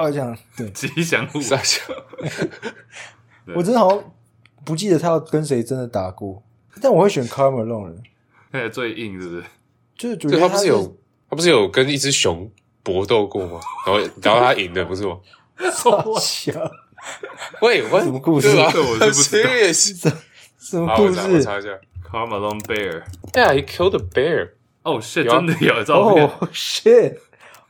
哦，这样对。吉祥物。[LAUGHS] 我真的好像不记得他要跟谁真的打过，但我会选 Karl Malone 的，看起来最硬，是不是？就是觉对得是他不是有他不是有跟一只熊搏斗过吗？然后然后他赢的不是吗？傻笑，[LAUGHS] 喂，我什么故事对吧这我是不知道 [LAUGHS] Serious？什么故事我事？查一下。Karl Malone Bear。Yeah, he killed a bear. 哦，shit，有啊真的有照片。哦、shit！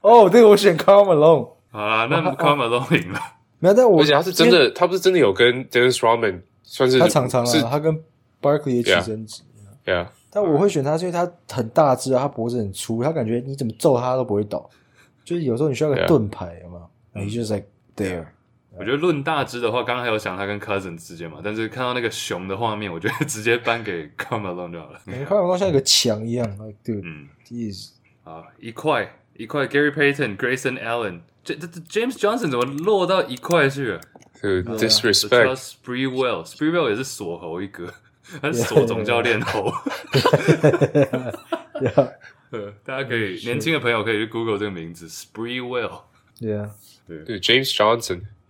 哦，这个我选 Karl Malone，好啦，那 Karl Malone 赢了。没有，但我而且他是真的，他不是真的有跟 Dennis Rodman 算是他常常是啊，他跟 Barkley 也起争执。Yeah，但我会选他，是因为他很大只啊，他脖子很粗，他感觉你怎么揍他都不会倒。就是有时候你需要个 Yeah. 盾牌，有没有？你就是 like there。我觉得论大只的话，刚刚还有想他跟 Cousin 之间嘛，但是看到那个熊的画面，我觉得直接颁给 Karl Malone 就好了。感觉 Karl Malone 像一个墙一样，like dude，嗯 is 好，一块一块，Gary Payton、Grayson Allen，这这这 James Johnson 怎么落到一块去了这个 disrespect。？Spreewell，Spreewell 也是锁喉一哥，他是锁总教练喉。大家可以年轻的朋友可以去 Google 这个名字 Spreewell。yeah 对，James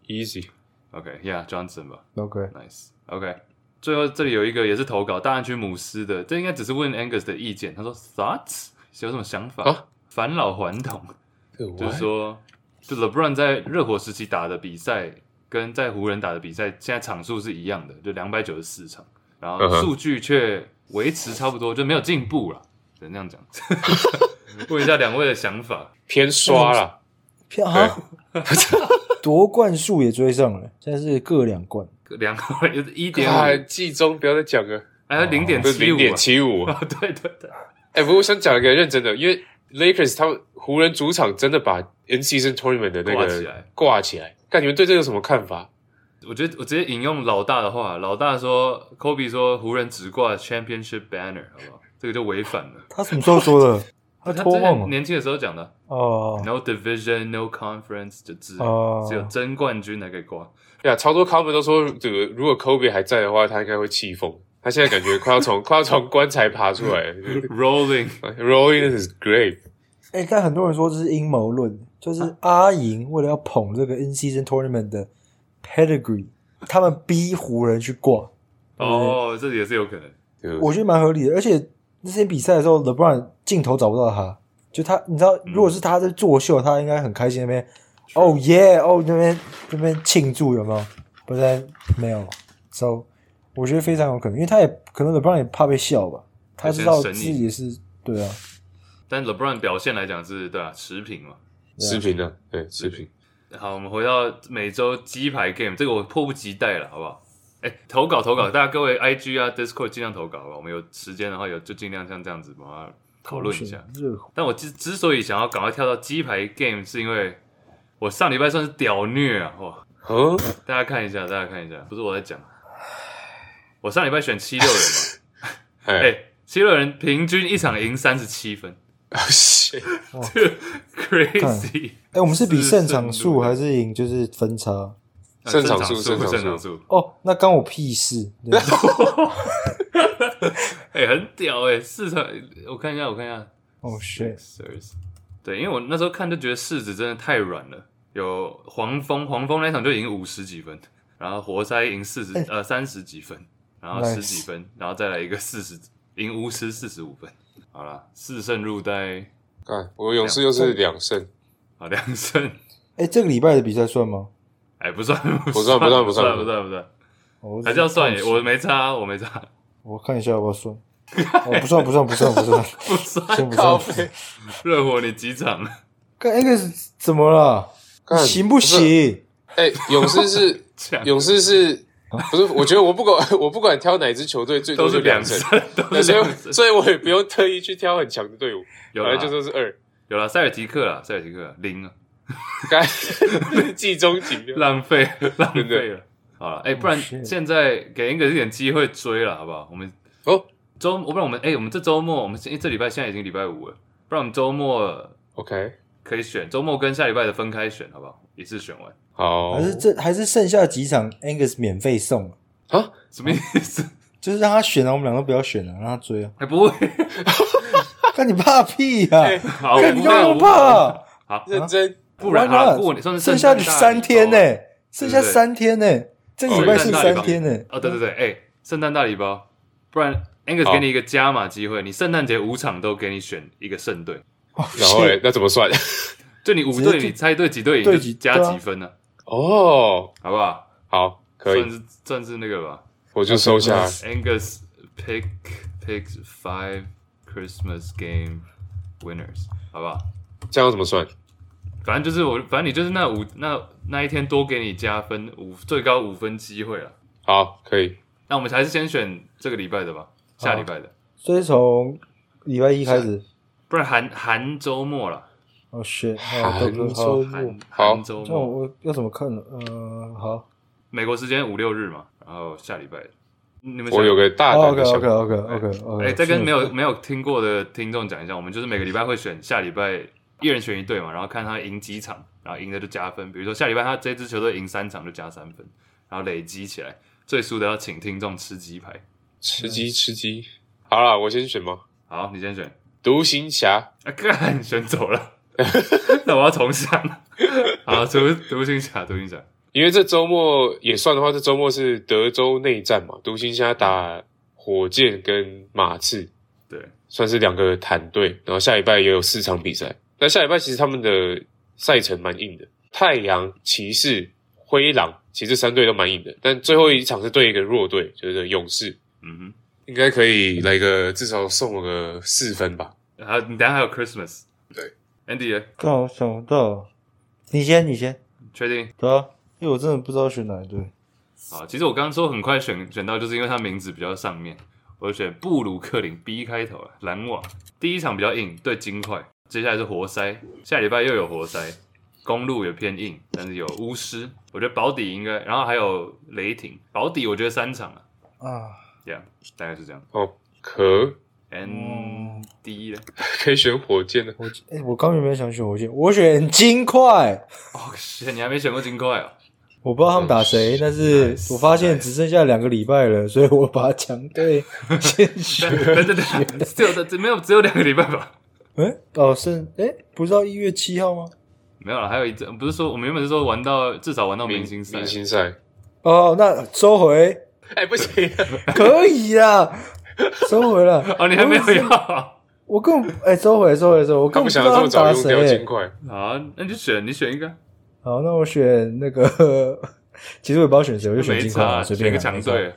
Johnson，easy。OK，Yeah，Johnson 吧。OK Nice，OK、最后这里有一个也是投稿大安区姆斯的，这应该只是问 Angus 的意见。他说 Thoughts 有什么想法？啊返老还童，就就是说，就 LeBron 在热火时期打的比赛，跟在湖人打的比赛，现在场数是一样的，就两百九十四场，然后数据却维持差不多，就没有进步了，只能这样讲。[LAUGHS] [LAUGHS] 问一下两位的想法。偏刷了。[LAUGHS] 偏啊，夺冠数也追上了，现在是各两冠。各两个人一点啊，五，季中不要再讲了，还有零点七五，零点七五。[LAUGHS] 啊，对对对，哎，不过我想讲一个认真的，因为 Lakers 他们湖人主场真的把 In Season Tournament 的那个挂起来挂起来。看你们对这个有什么看法？我觉得我直接引用老大的话，老大说，Kobe 说湖人只挂 Championship Banner，好不好？这个就违反了。他什么时候说的？[LAUGHS] 他他之托梦年轻的时候讲的哦，No Division, No Conference，就只、哦只有争冠军才可以挂。对啊，超多 comment 都说，这个如果 Kobe 还在的话，他应该会气疯。他现在感觉快要从 [LAUGHS] 快要从棺材爬出来。Rolling，Rolling is great。哎、但很多人说这是阴谋论，就是阿银为了要捧这个 In Season Tournament 的 pedigree，他们逼湖人去挂。哦，这也是有可能。对我觉得蛮合理的。而且那天比赛的时候，LeBron 镜头找不到他，就他，你知道，如果是他在作秀，他应该很开心那边，哦耶，哦那边那边庆祝有没有？不然没有，so 我觉得非常有可能，因为他也可能 LeBron 也怕被笑吧，他知道自己也是对啊。但 LeBron 表现来讲是对啊，持平嘛，持平的，对，持平。好，我们回到每周鸡排 game，这个我迫不及待了，好不好？哎，投稿投稿，大家各位 IG 啊 Discord 尽量投稿，吧？我们有时间的话，有就尽量像这样子把它讨论一下。但我之之所以想要赶快跳到鸡排 game，是因为我上礼拜算是屌虐啊，哇！哦，大家看一下，大家看一下，不是我在讲，我上礼拜选七六人嘛，[LAUGHS] [LAUGHS] 哎，七六人平均一场赢三十七分。啊，[LAUGHS] shit，这个 crazy！哎，我们是比胜场数还是赢就是分差？胜场数，胜场数。哦，那关我屁事！哎，很屌哎，四场，我看一下，我看一下。哦，shit！对，因为我那时候看就觉得柿子真的太软了。有黄蜂，黄蜂那场就赢五十几分，然后活塞赢四十，呃，三十几分，然后十几分，然后再来一个四十，赢巫师四十五分。好了，四胜入袋。看，我勇士又是两胜，好，两胜。[LAUGHS] 哎，这个礼拜的比赛算吗？哎，不算，不算，不算，不算，不算，不算。还是要算耶，我没差，我没差。我看一下要不要算。哦，不算，不算，不算，不算，[LAUGHS] 不算。先不算。热火，你几场？看 X 怎么了？行不行？哎，勇士是 [LAUGHS] 勇士是。不是，我觉得我不管我不管挑哪支球队，最多是两胜，所以所以我也不用特意去挑很强的队伍，有来就说是二，有了塞尔提克了，塞尔提克零了，该 [LAUGHS] 季中情浪费浪费了，好了，哎，不然现在给英格一点机会追了，好不好？我们哦周，我不然我们哎，我们这周末我们这礼拜现在已经礼拜五了，不然我们周末 OK 可以选周末跟下礼拜的分开选，好不好？一次选完。好，还是这还是剩下几场 Angus 免费送啊？什么意思？[LAUGHS] 就是让他选啊，我们两个不要选了，让他追啊。还不会？[LAUGHS] 看你怕屁呀！好，你干嘛怕？好，认真。不然啊，过年剩下三天呢，剩下三天呢，这个礼拜剩三天呢。哦，对对对，哎，圣诞大礼包，不然 Angus 给你一个加码机会，你圣诞节五场都给你选一个胜队。[LAUGHS] 然后哎，那怎么算？[LAUGHS] 就你五队，你猜对几队赢就加几分呢？哦，好不好？好，可以，算是算是那个吧。我就收下。Angus pick picks five Christmas game winners，好不好？这样怎么算？反正就是我，反正你就是那五那那一天多给你加分五最高五分机会了。好，可以。那我们还是先选这个礼拜的吧，下礼拜的。所以从礼拜一开始，不然含含周末了。哦，选寒周。末，寒周末，那我要怎么看呢？呃，好，美国时间五六日嘛，然后下礼拜，你们我有个大胆的想法，OK，OK，OK，OK，哎，再跟没有没有听过的听众讲一下，我们就是每个礼拜会选下礼拜一人选一队嘛，然后看他赢几场，然后赢的就加分，比如说下礼拜他这支球队赢三场就加三分，然后累积起来，最输的要请听众吃鸡排，吃鸡吃鸡，好了，我先选吗？好，你先选，独行侠，啊，干，选走了。[LAUGHS] 那我要重想。好，独独行侠，独行侠。因为这周末也算的话，这周末是德州内战嘛，独行侠打火箭跟马刺，对，算是两个坦队。然后下礼拜也有四场比赛。那下礼拜其实他们的赛程蛮硬的，太阳、骑士、灰狼，其实这三队都蛮硬的。但最后一场是对一个弱队，就是勇士。嗯哼，应该可以来个至少送我个四分吧。好，你等下还有 Christmas。对。Andy，刚好想不到，你先，你先，确定？对啊，因为我真的不知道选哪一队。好，其实我刚刚说很快选选到，就是因为他名字比较上面，我就选布鲁克林 B 开头了，篮网。第一场比较硬，对金块，接下来是活塞，下礼拜又有活塞，公路也偏硬，但是有巫师，我觉得保底应该，然后还有雷霆，保底我觉得三场啊，啊，这样大概是这样。哦，可。N D 了，[LAUGHS] 可以选火箭的。火箭，哎，我刚有没有想选火箭？我选金块。哦，是，你还没选过金块哦？我不知道他们打谁，但是我发现只剩下两个礼拜了，所以我把强队先选。[LAUGHS] 对对对，只有只没有只有两个礼拜吧？[LAUGHS] 哎，哦，是哎，不是到一月七号吗？没有了，还有一阵，不是说我们原本是说玩到至少玩到明星赛，明星赛。哦，那收回。哎，不行，[LAUGHS] 可以啊。收回了。[LAUGHS] 哦，你还没有要？[LAUGHS] 我根本哎，收回收回收回，我根本不知道要打谁。好，那你就选，你选一个。好，那我选那个。其实我也不知道选谁，我就选金块，随便一个强队。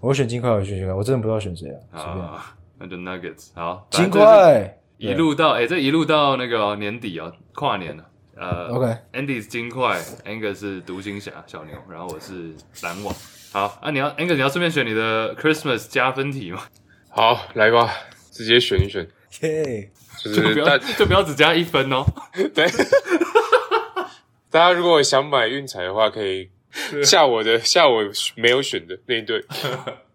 我选金块，我选金块，我真的不知道选谁啊。好，那就 Nuggets。好，金块一路到哎，这一路到那个年底啊，跨年了。呃，OK，Andy 是金块，Angus 是独行侠小牛，然后我是篮网。好啊，你要 Angus，你要顺便选你的 Christmas 加分题吗？好，来吧，直接选一选。耶，就不要 [LAUGHS] 就不要只加一分哦。[LAUGHS] 对，[LAUGHS] 大家如果想买运彩的话，可以。下我的下我没有选的那一队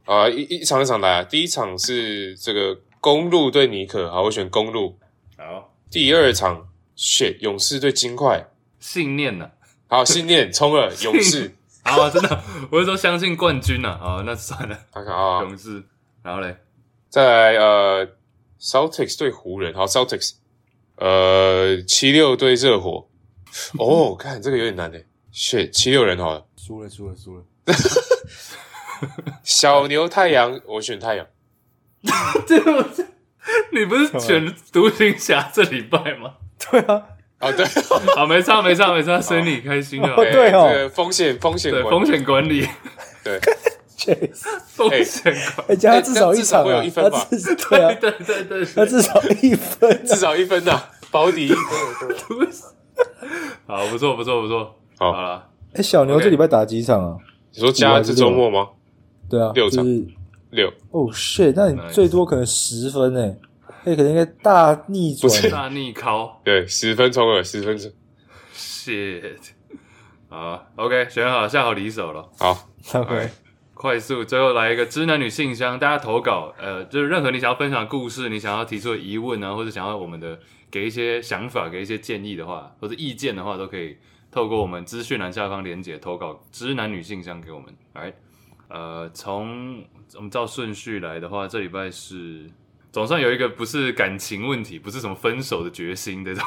啊，一一场一场来啊。第一场是这个公路对尼克，好，我选公路。好，第二场选勇士对金块，信念呢？好，信念 [LAUGHS] 冲了勇士。啊，真的，我是说相信冠军呐。啊，那算了。看看啊，勇士。然后嘞，再来呃，Celtics 对湖人。好，Celtics。呃，七六对热火。[LAUGHS] 哦，看这个有点难诶。选七六人好了，输了输了输了。[LAUGHS] 小牛太阳，我选太阳。这个你不是选独行侠这礼拜吗？[LAUGHS] 对啊，哦对，[LAUGHS] 好没差没差没差，所以你开心了。对哦，风险风险风险管理，对，风险管理，加 [LAUGHS] 至少一场会有一分吧？对啊，对对对，他至少一分，至少一分的保底一分。好，不错不错不错。好。了，哎，小牛这礼拜打几场啊？你说加这周末吗？对啊，六场，六。哦，shit！那你最多可能十分诶，哎，可能应该大逆转，大逆考。对，十分钟了，十分钟。shit！好，OK，选好，下好离手了。好，OK，快速，最后来一个知男女信箱，大家投稿，呃，就是任何你想要分享的故事，你想要提出的疑问啊，或者想要我们的给一些想法，给一些建议的话，或者意见的话，都可以。透过我们资讯栏下方连接投稿，直男女信箱给我们。来，呃，从我们照顺序来的话，这礼拜是总算有一个不是感情问题，不是什么分手的决心这种。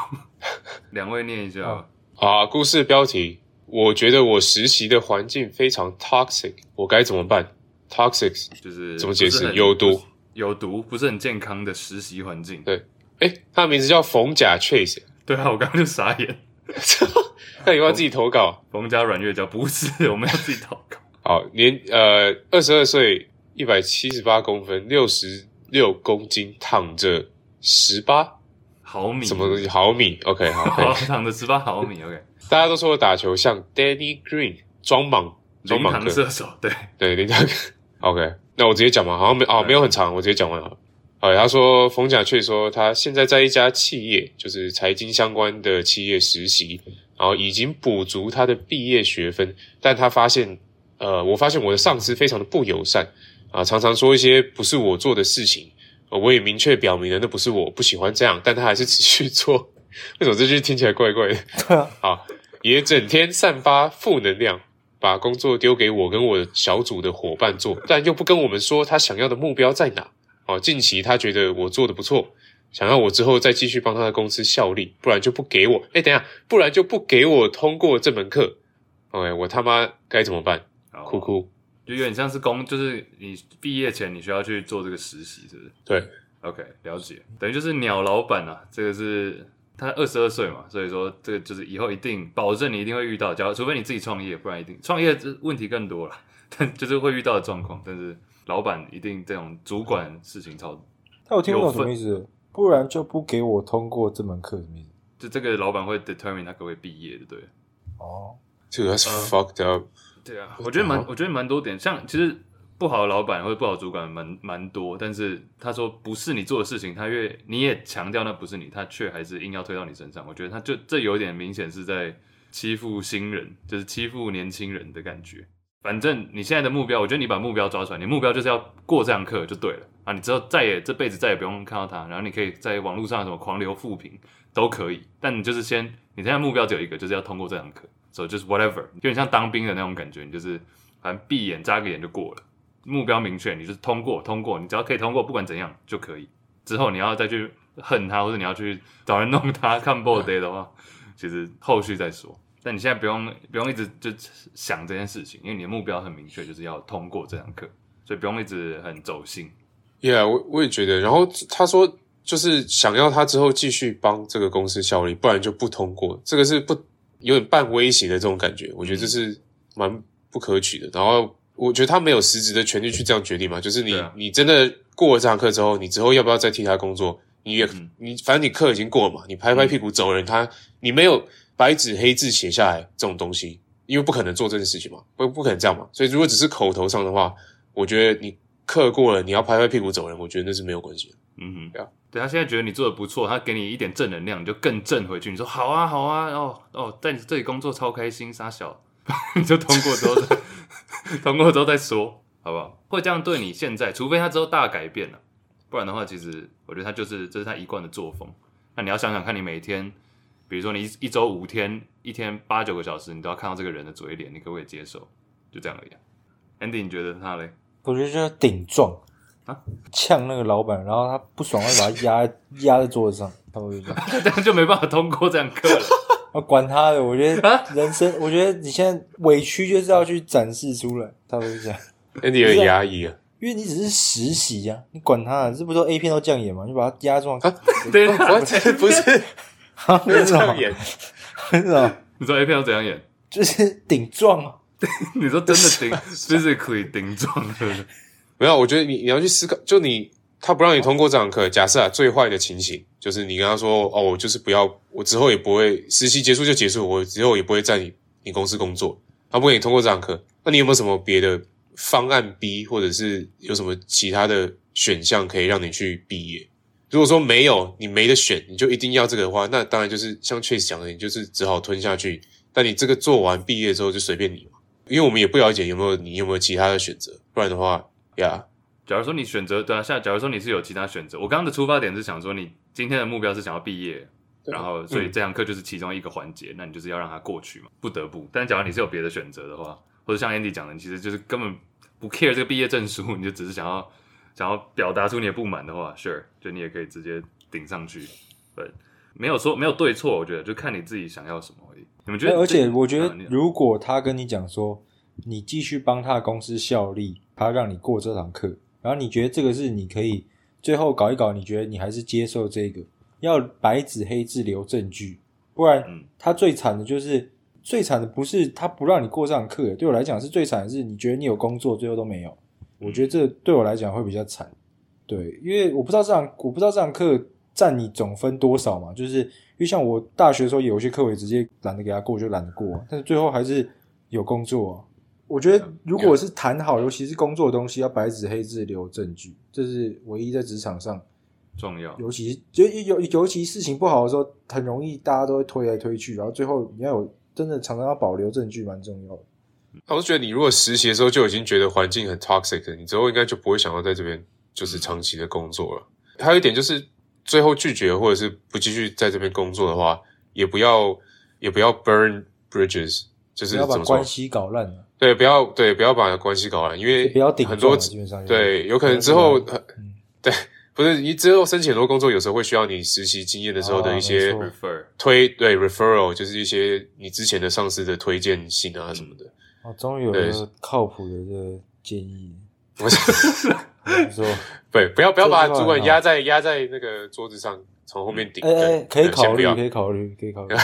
[LAUGHS] 两位念一下啊，啊。故事标题：我觉得我实习的环境非常 toxic，我该怎么办？toxic 就是怎么解释？有毒，有毒，不是很健康的实习环境。对，哎，他的名字叫逢甲 Chase。对啊，我刚刚就傻眼。[LAUGHS] 那你要自己投稿，逢甲软月娇不是，[LAUGHS] 我们要自己投稿。好，年呃二十二岁，一百七十八公分，六十六公斤，躺着十八毫米，什么东西毫米？OK，好，[LAUGHS] 好躺着十八 [LAUGHS] 毫米。OK，大家都说我打球像 Danny Green，装莽，装莽射手，对对，林堂。OK，那我直接讲嘛，好像没哦，没有很长，我直接讲完好了。好，他说冯甲却说他现在在一家企业，就是财经相关的企业实习。然后已经补足他的毕业学分，但他发现，呃，我发现我的上司非常的不友善啊，常常说一些不是我做的事情，我也明确表明了那不是我不喜欢这样，但他还是持续做。[LAUGHS] 为什么这句听起来怪怪的？[LAUGHS] 对啊，啊，也整天散发负能量，把工作丢给我跟我小组的伙伴做，但又不跟我们说他想要的目标在哪。哦，近期他觉得我做的不错。想要我之后再继续帮他的公司效力，不然就不给我。哎，等一下，不然就不给我通过这门课。OK，我他妈该怎么办？哭哭，就有点像是工，就是你毕业前你需要去做这个实习，是不是？对，OK，了解。等于就是鸟老板啊，这个是他二十二岁嘛，所以说这个就是以后一定保证你一定会遇到，假如除非你自己创业，不然一定创业这问题更多了，但就是会遇到的状况。但是老板一定这种主管事情超，他有听不懂什么意思？不然就不给我通过这门课，什么意思？就这个老板会 determine 他可不可以毕业的，对。哦，这个是 fucked up。对啊，我觉得蛮，我觉得蛮多点，像其实不好的老板或者不好主管蛮蛮多，但是他说不是你做的事情，他越你也强调那不是你，他却还是硬要推到你身上。我觉得他就这有点明显是在欺负新人，就是欺负年轻人的感觉。反正你现在的目标，我觉得你把目标抓出来，你目标就是要过这堂课就对了啊！你之后再也这辈子再也不用看到他，然后你可以在网络上什么狂流负评都可以，但你就是先，你现在目标只有一个，就是要通过这堂课，so 就是 whatever，有点像当兵的那种感觉，你就是反正闭眼眨个眼就过了，目标明确，你就是通过，通过，你只要可以通过，不管怎样就可以。之后你要再去恨他，或者你要去找人弄他看 board day 的话，其实后续再说。但你现在不用不用一直就想这件事情，因为你的目标很明确，就是要通过这堂课，所以不用一直很走心。Yeah，我我也觉得。然后他说，就是想要他之后继续帮这个公司效力，不然就不通过。这个是不有点半威胁的这种感觉，我觉得这是蛮不可取的。然后我觉得他没有实质的权利去这样决定嘛，就是你、啊、你真的过了这堂课之后，你之后要不要再替他工作？你也、嗯、你反正你课已经过了嘛，你拍拍屁股走人，他你没有白纸黑字写下来这种东西，因为不可能做这件事情嘛，不不可能这样嘛。所以如果只是口头上的话，我觉得你。课过了，你要拍拍屁股走人，我觉得那是没有关系的。嗯哼，对啊，对他现在觉得你做的不错，他给你一点正能量，你就更正回去。你说好啊，好啊，哦哦，在你这里工作超开心，傻小，[LAUGHS] 你就通过之后通过之后再说，好不好？会这样对你现在，除非他之后大改变了，不然的话，其实我觉得他就是这是他一贯的作风。那你要想想看，你每天，比如说你一周五天，一天八九个小时，你都要看到这个人的嘴脸，你可不可以接受？就这样而已。Andy，你觉得他嘞？我觉得就要顶撞啊，呛那个老板，然后他不爽，会把他压 [LAUGHS] 压在桌子上，他会这样，[LAUGHS] 这样就没办法通过这样课了。我 [LAUGHS] 管他的，我觉得人生，我觉得你现在委屈就是要去展示出来，他会这样。那你有点压抑啊，因为你只是实习呀，你管他，这不都 A 片都这样演吗？你把他压住啊？对，我这不是，没有这样演，为什么？你说 A 片要怎样演？就是顶撞啊。你说真的顶，physically 顶撞的？没有，我觉得你你要去思考，就你他不让你通过这堂课，假设啊最坏的情形就是你跟他说哦，我就是不要，我之后也不会实习结束就结束，我之后也不会在你你公司工作，他不给你通过这堂课，那你有没有什么别的方案 B，或者是有什么其他的选项可以让你去毕业？如果说没有，你没得选，你就一定要这个的话，那当然就是像 Chase 讲的，你就是只好吞下去。但你这个做完毕业之后就随便你嘛。因为我们也不了解有没有你有没有其他的选择，不然的话，呀，假如说你选择对啊，像假如说你是有其他选择，我刚刚的出发点是想说你今天的目标是想要毕业，然后所以这堂课就是其中一个环节，嗯、那你就是要让它过去嘛，不得不。但假如你是有别的选择的话，或者像 Andy 讲的，你其实就是根本不 care 这个毕业证书，你就只是想要 [LAUGHS] 想要表达出你的不满的话，Sure，就你也可以直接顶上去，对，没有说没有对错，我觉得就看你自己想要什么而已。你们觉得？而且我觉得，如果他跟你讲说，你继续帮他的公司效力，他让你过这堂课，然后你觉得这个是你可以最后搞一搞，你觉得你还是接受这个，要白纸黑字留证据，不然他最惨的就是最惨的不是他不让你过这堂课，对我来讲是最惨的是你觉得你有工作，最后都没有。我觉得这对我来讲会比较惨，对，因为我不知道这堂我不知道这堂课占你总分多少嘛，就是。因为像我大学的时候，有些课我也直接懒得给他过，我就懒得过。但是最后还是有工作啊。我觉得如果是谈好，尤其是工作的东西，要白纸黑字留证据，这是唯一在职场上重要。尤其就尤尤其事情不好的时候，很容易大家都会推来推去，然后最后你要有真的常常要保留证据，蛮重要的。我是觉得你如果实习的时候就已经觉得环境很 toxic，你之后应该就不会想要在这边就是长期的工作了。还有一点就是。最后拒绝或者是不继续在这边工作的话，也不要也不要 burn bridges，就是不要把关系搞烂了。对，不要对，不要把关系搞烂，因为不要顶很多基本上对，有可能之后、嗯、对，不是你之后申请很多工作，有时候会需要你实习经验的时候的一些推、哦、对 referral，就是一些你之前的上司的推荐信啊什么的。哦，终于有一个靠谱的一个建议。[LAUGHS] 不是。说 [LAUGHS] 对，不要不要把主管压在压在那个桌子上，从后面顶。哎哎，可以考虑，可以考虑，可以考虑。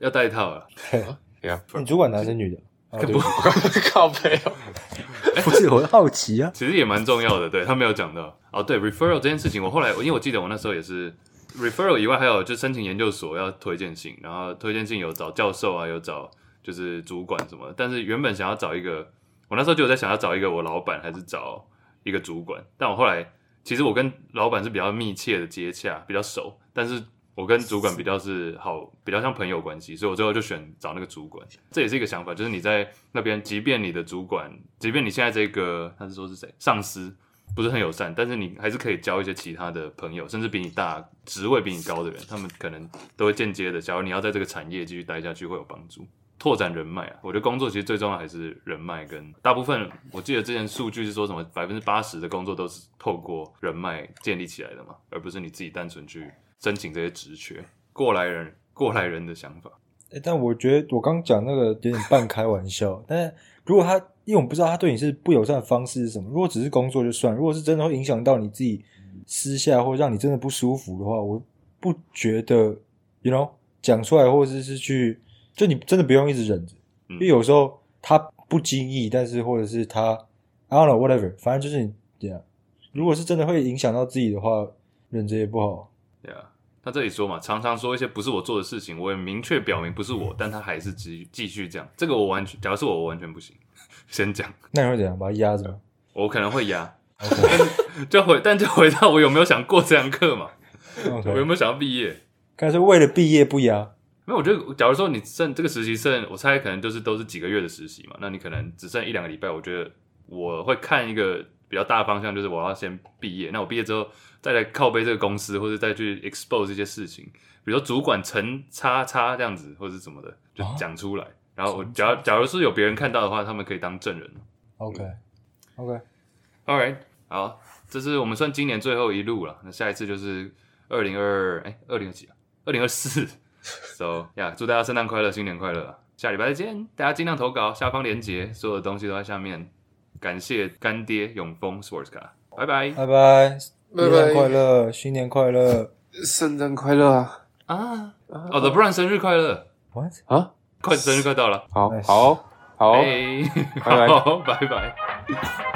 要带套啊。[LAUGHS] 对啊，你主管男生女的？不 [LAUGHS] 靠背哦。[LAUGHS] 不是，我好奇啊。[LAUGHS] 其实也蛮重要的，对他没有讲到。哦，对，referral 这件事情，我后来因为我记得我那时候也是 referral 以外，还有就申请研究所要推荐信，然后推荐信有找教授啊，有找就是主管什么。但是原本想要找一个，我那时候就有在想要找一个我老板，还是找。一个主管，但我后来其实我跟老板是比较密切的接洽，比较熟，但是我跟主管比较是好，比较像朋友关系，所以我最后就选找那个主管。这也是一个想法，就是你在那边，即便你的主管，即便你现在这个他是说是谁上司不是很友善，但是你还是可以交一些其他的朋友，甚至比你大、职位比你高的人，他们可能都会间接的，假如你要在这个产业继续待下去，会有帮助。拓展人脉啊，我觉得工作其实最重要还是人脉，跟大部分我记得之前数据是说什么百分之八十的工作都是透过人脉建立起来的嘛，而不是你自己单纯去申请这些职缺。过来人，[LAUGHS] 过来人的想法。欸，但我觉得我刚讲那个有点半开玩笑，[LAUGHS] 但是如果他因为我们不知道他对你是不友善的方式是什么。如果只是工作就算，如果是真的会影响到你自己私下，或让你真的不舒服的话，我不觉得，you know，讲出来或者是去，就你真的不用一直忍着，嗯、因为有时候他不经意，但是或者是他，I don't know whatever，反正就是你这样。如果是真的会影响到自己的话，忍着也不好。对啊，他这里说嘛，常常说一些不是我做的事情，我也明确表明不是我，但他还是继继续这样。这个我完全，假如是我，我完全不行。[LAUGHS] 先讲，那你会怎样？把他压着吗？我可能会压。[LAUGHS] 就回，但就回到我有没有想过这堂课嘛. [LAUGHS] 我有没有想要毕业？刚才说为了毕业不压。没有，我觉得，假如说你剩这个实习剩，我猜可能就是都是几个月的实习嘛，那你可能只剩一两个礼拜。我觉得我会看一个比较大的方向，就是我要先毕业。那我毕业之后再来靠背这个公司，或者再去 expose 这些事情，比如说主管陈叉叉这样子，或者是什么的，就讲出来。啊然后我假如假如是有别人看到的话，他们可以当证人。OK，OK，All right，好，这是我们算今年最后一路了。那下一次就是二零二二，哎，二零二几啊？二零二四。So，呀、yeah，祝大家圣诞快乐，新年快乐！下礼拜再见，大家尽量投稿，下方连结，所有的东西都在下面。感谢干爹永丰 Sports 卡，拜拜，拜拜，拜拜，新年快乐，新年快乐，圣诞快乐。啊！啊，哦，The Brand 生日快乐，What？啊？快生日快到了，好好好，哎，拜拜。[LAUGHS] 好，拜拜。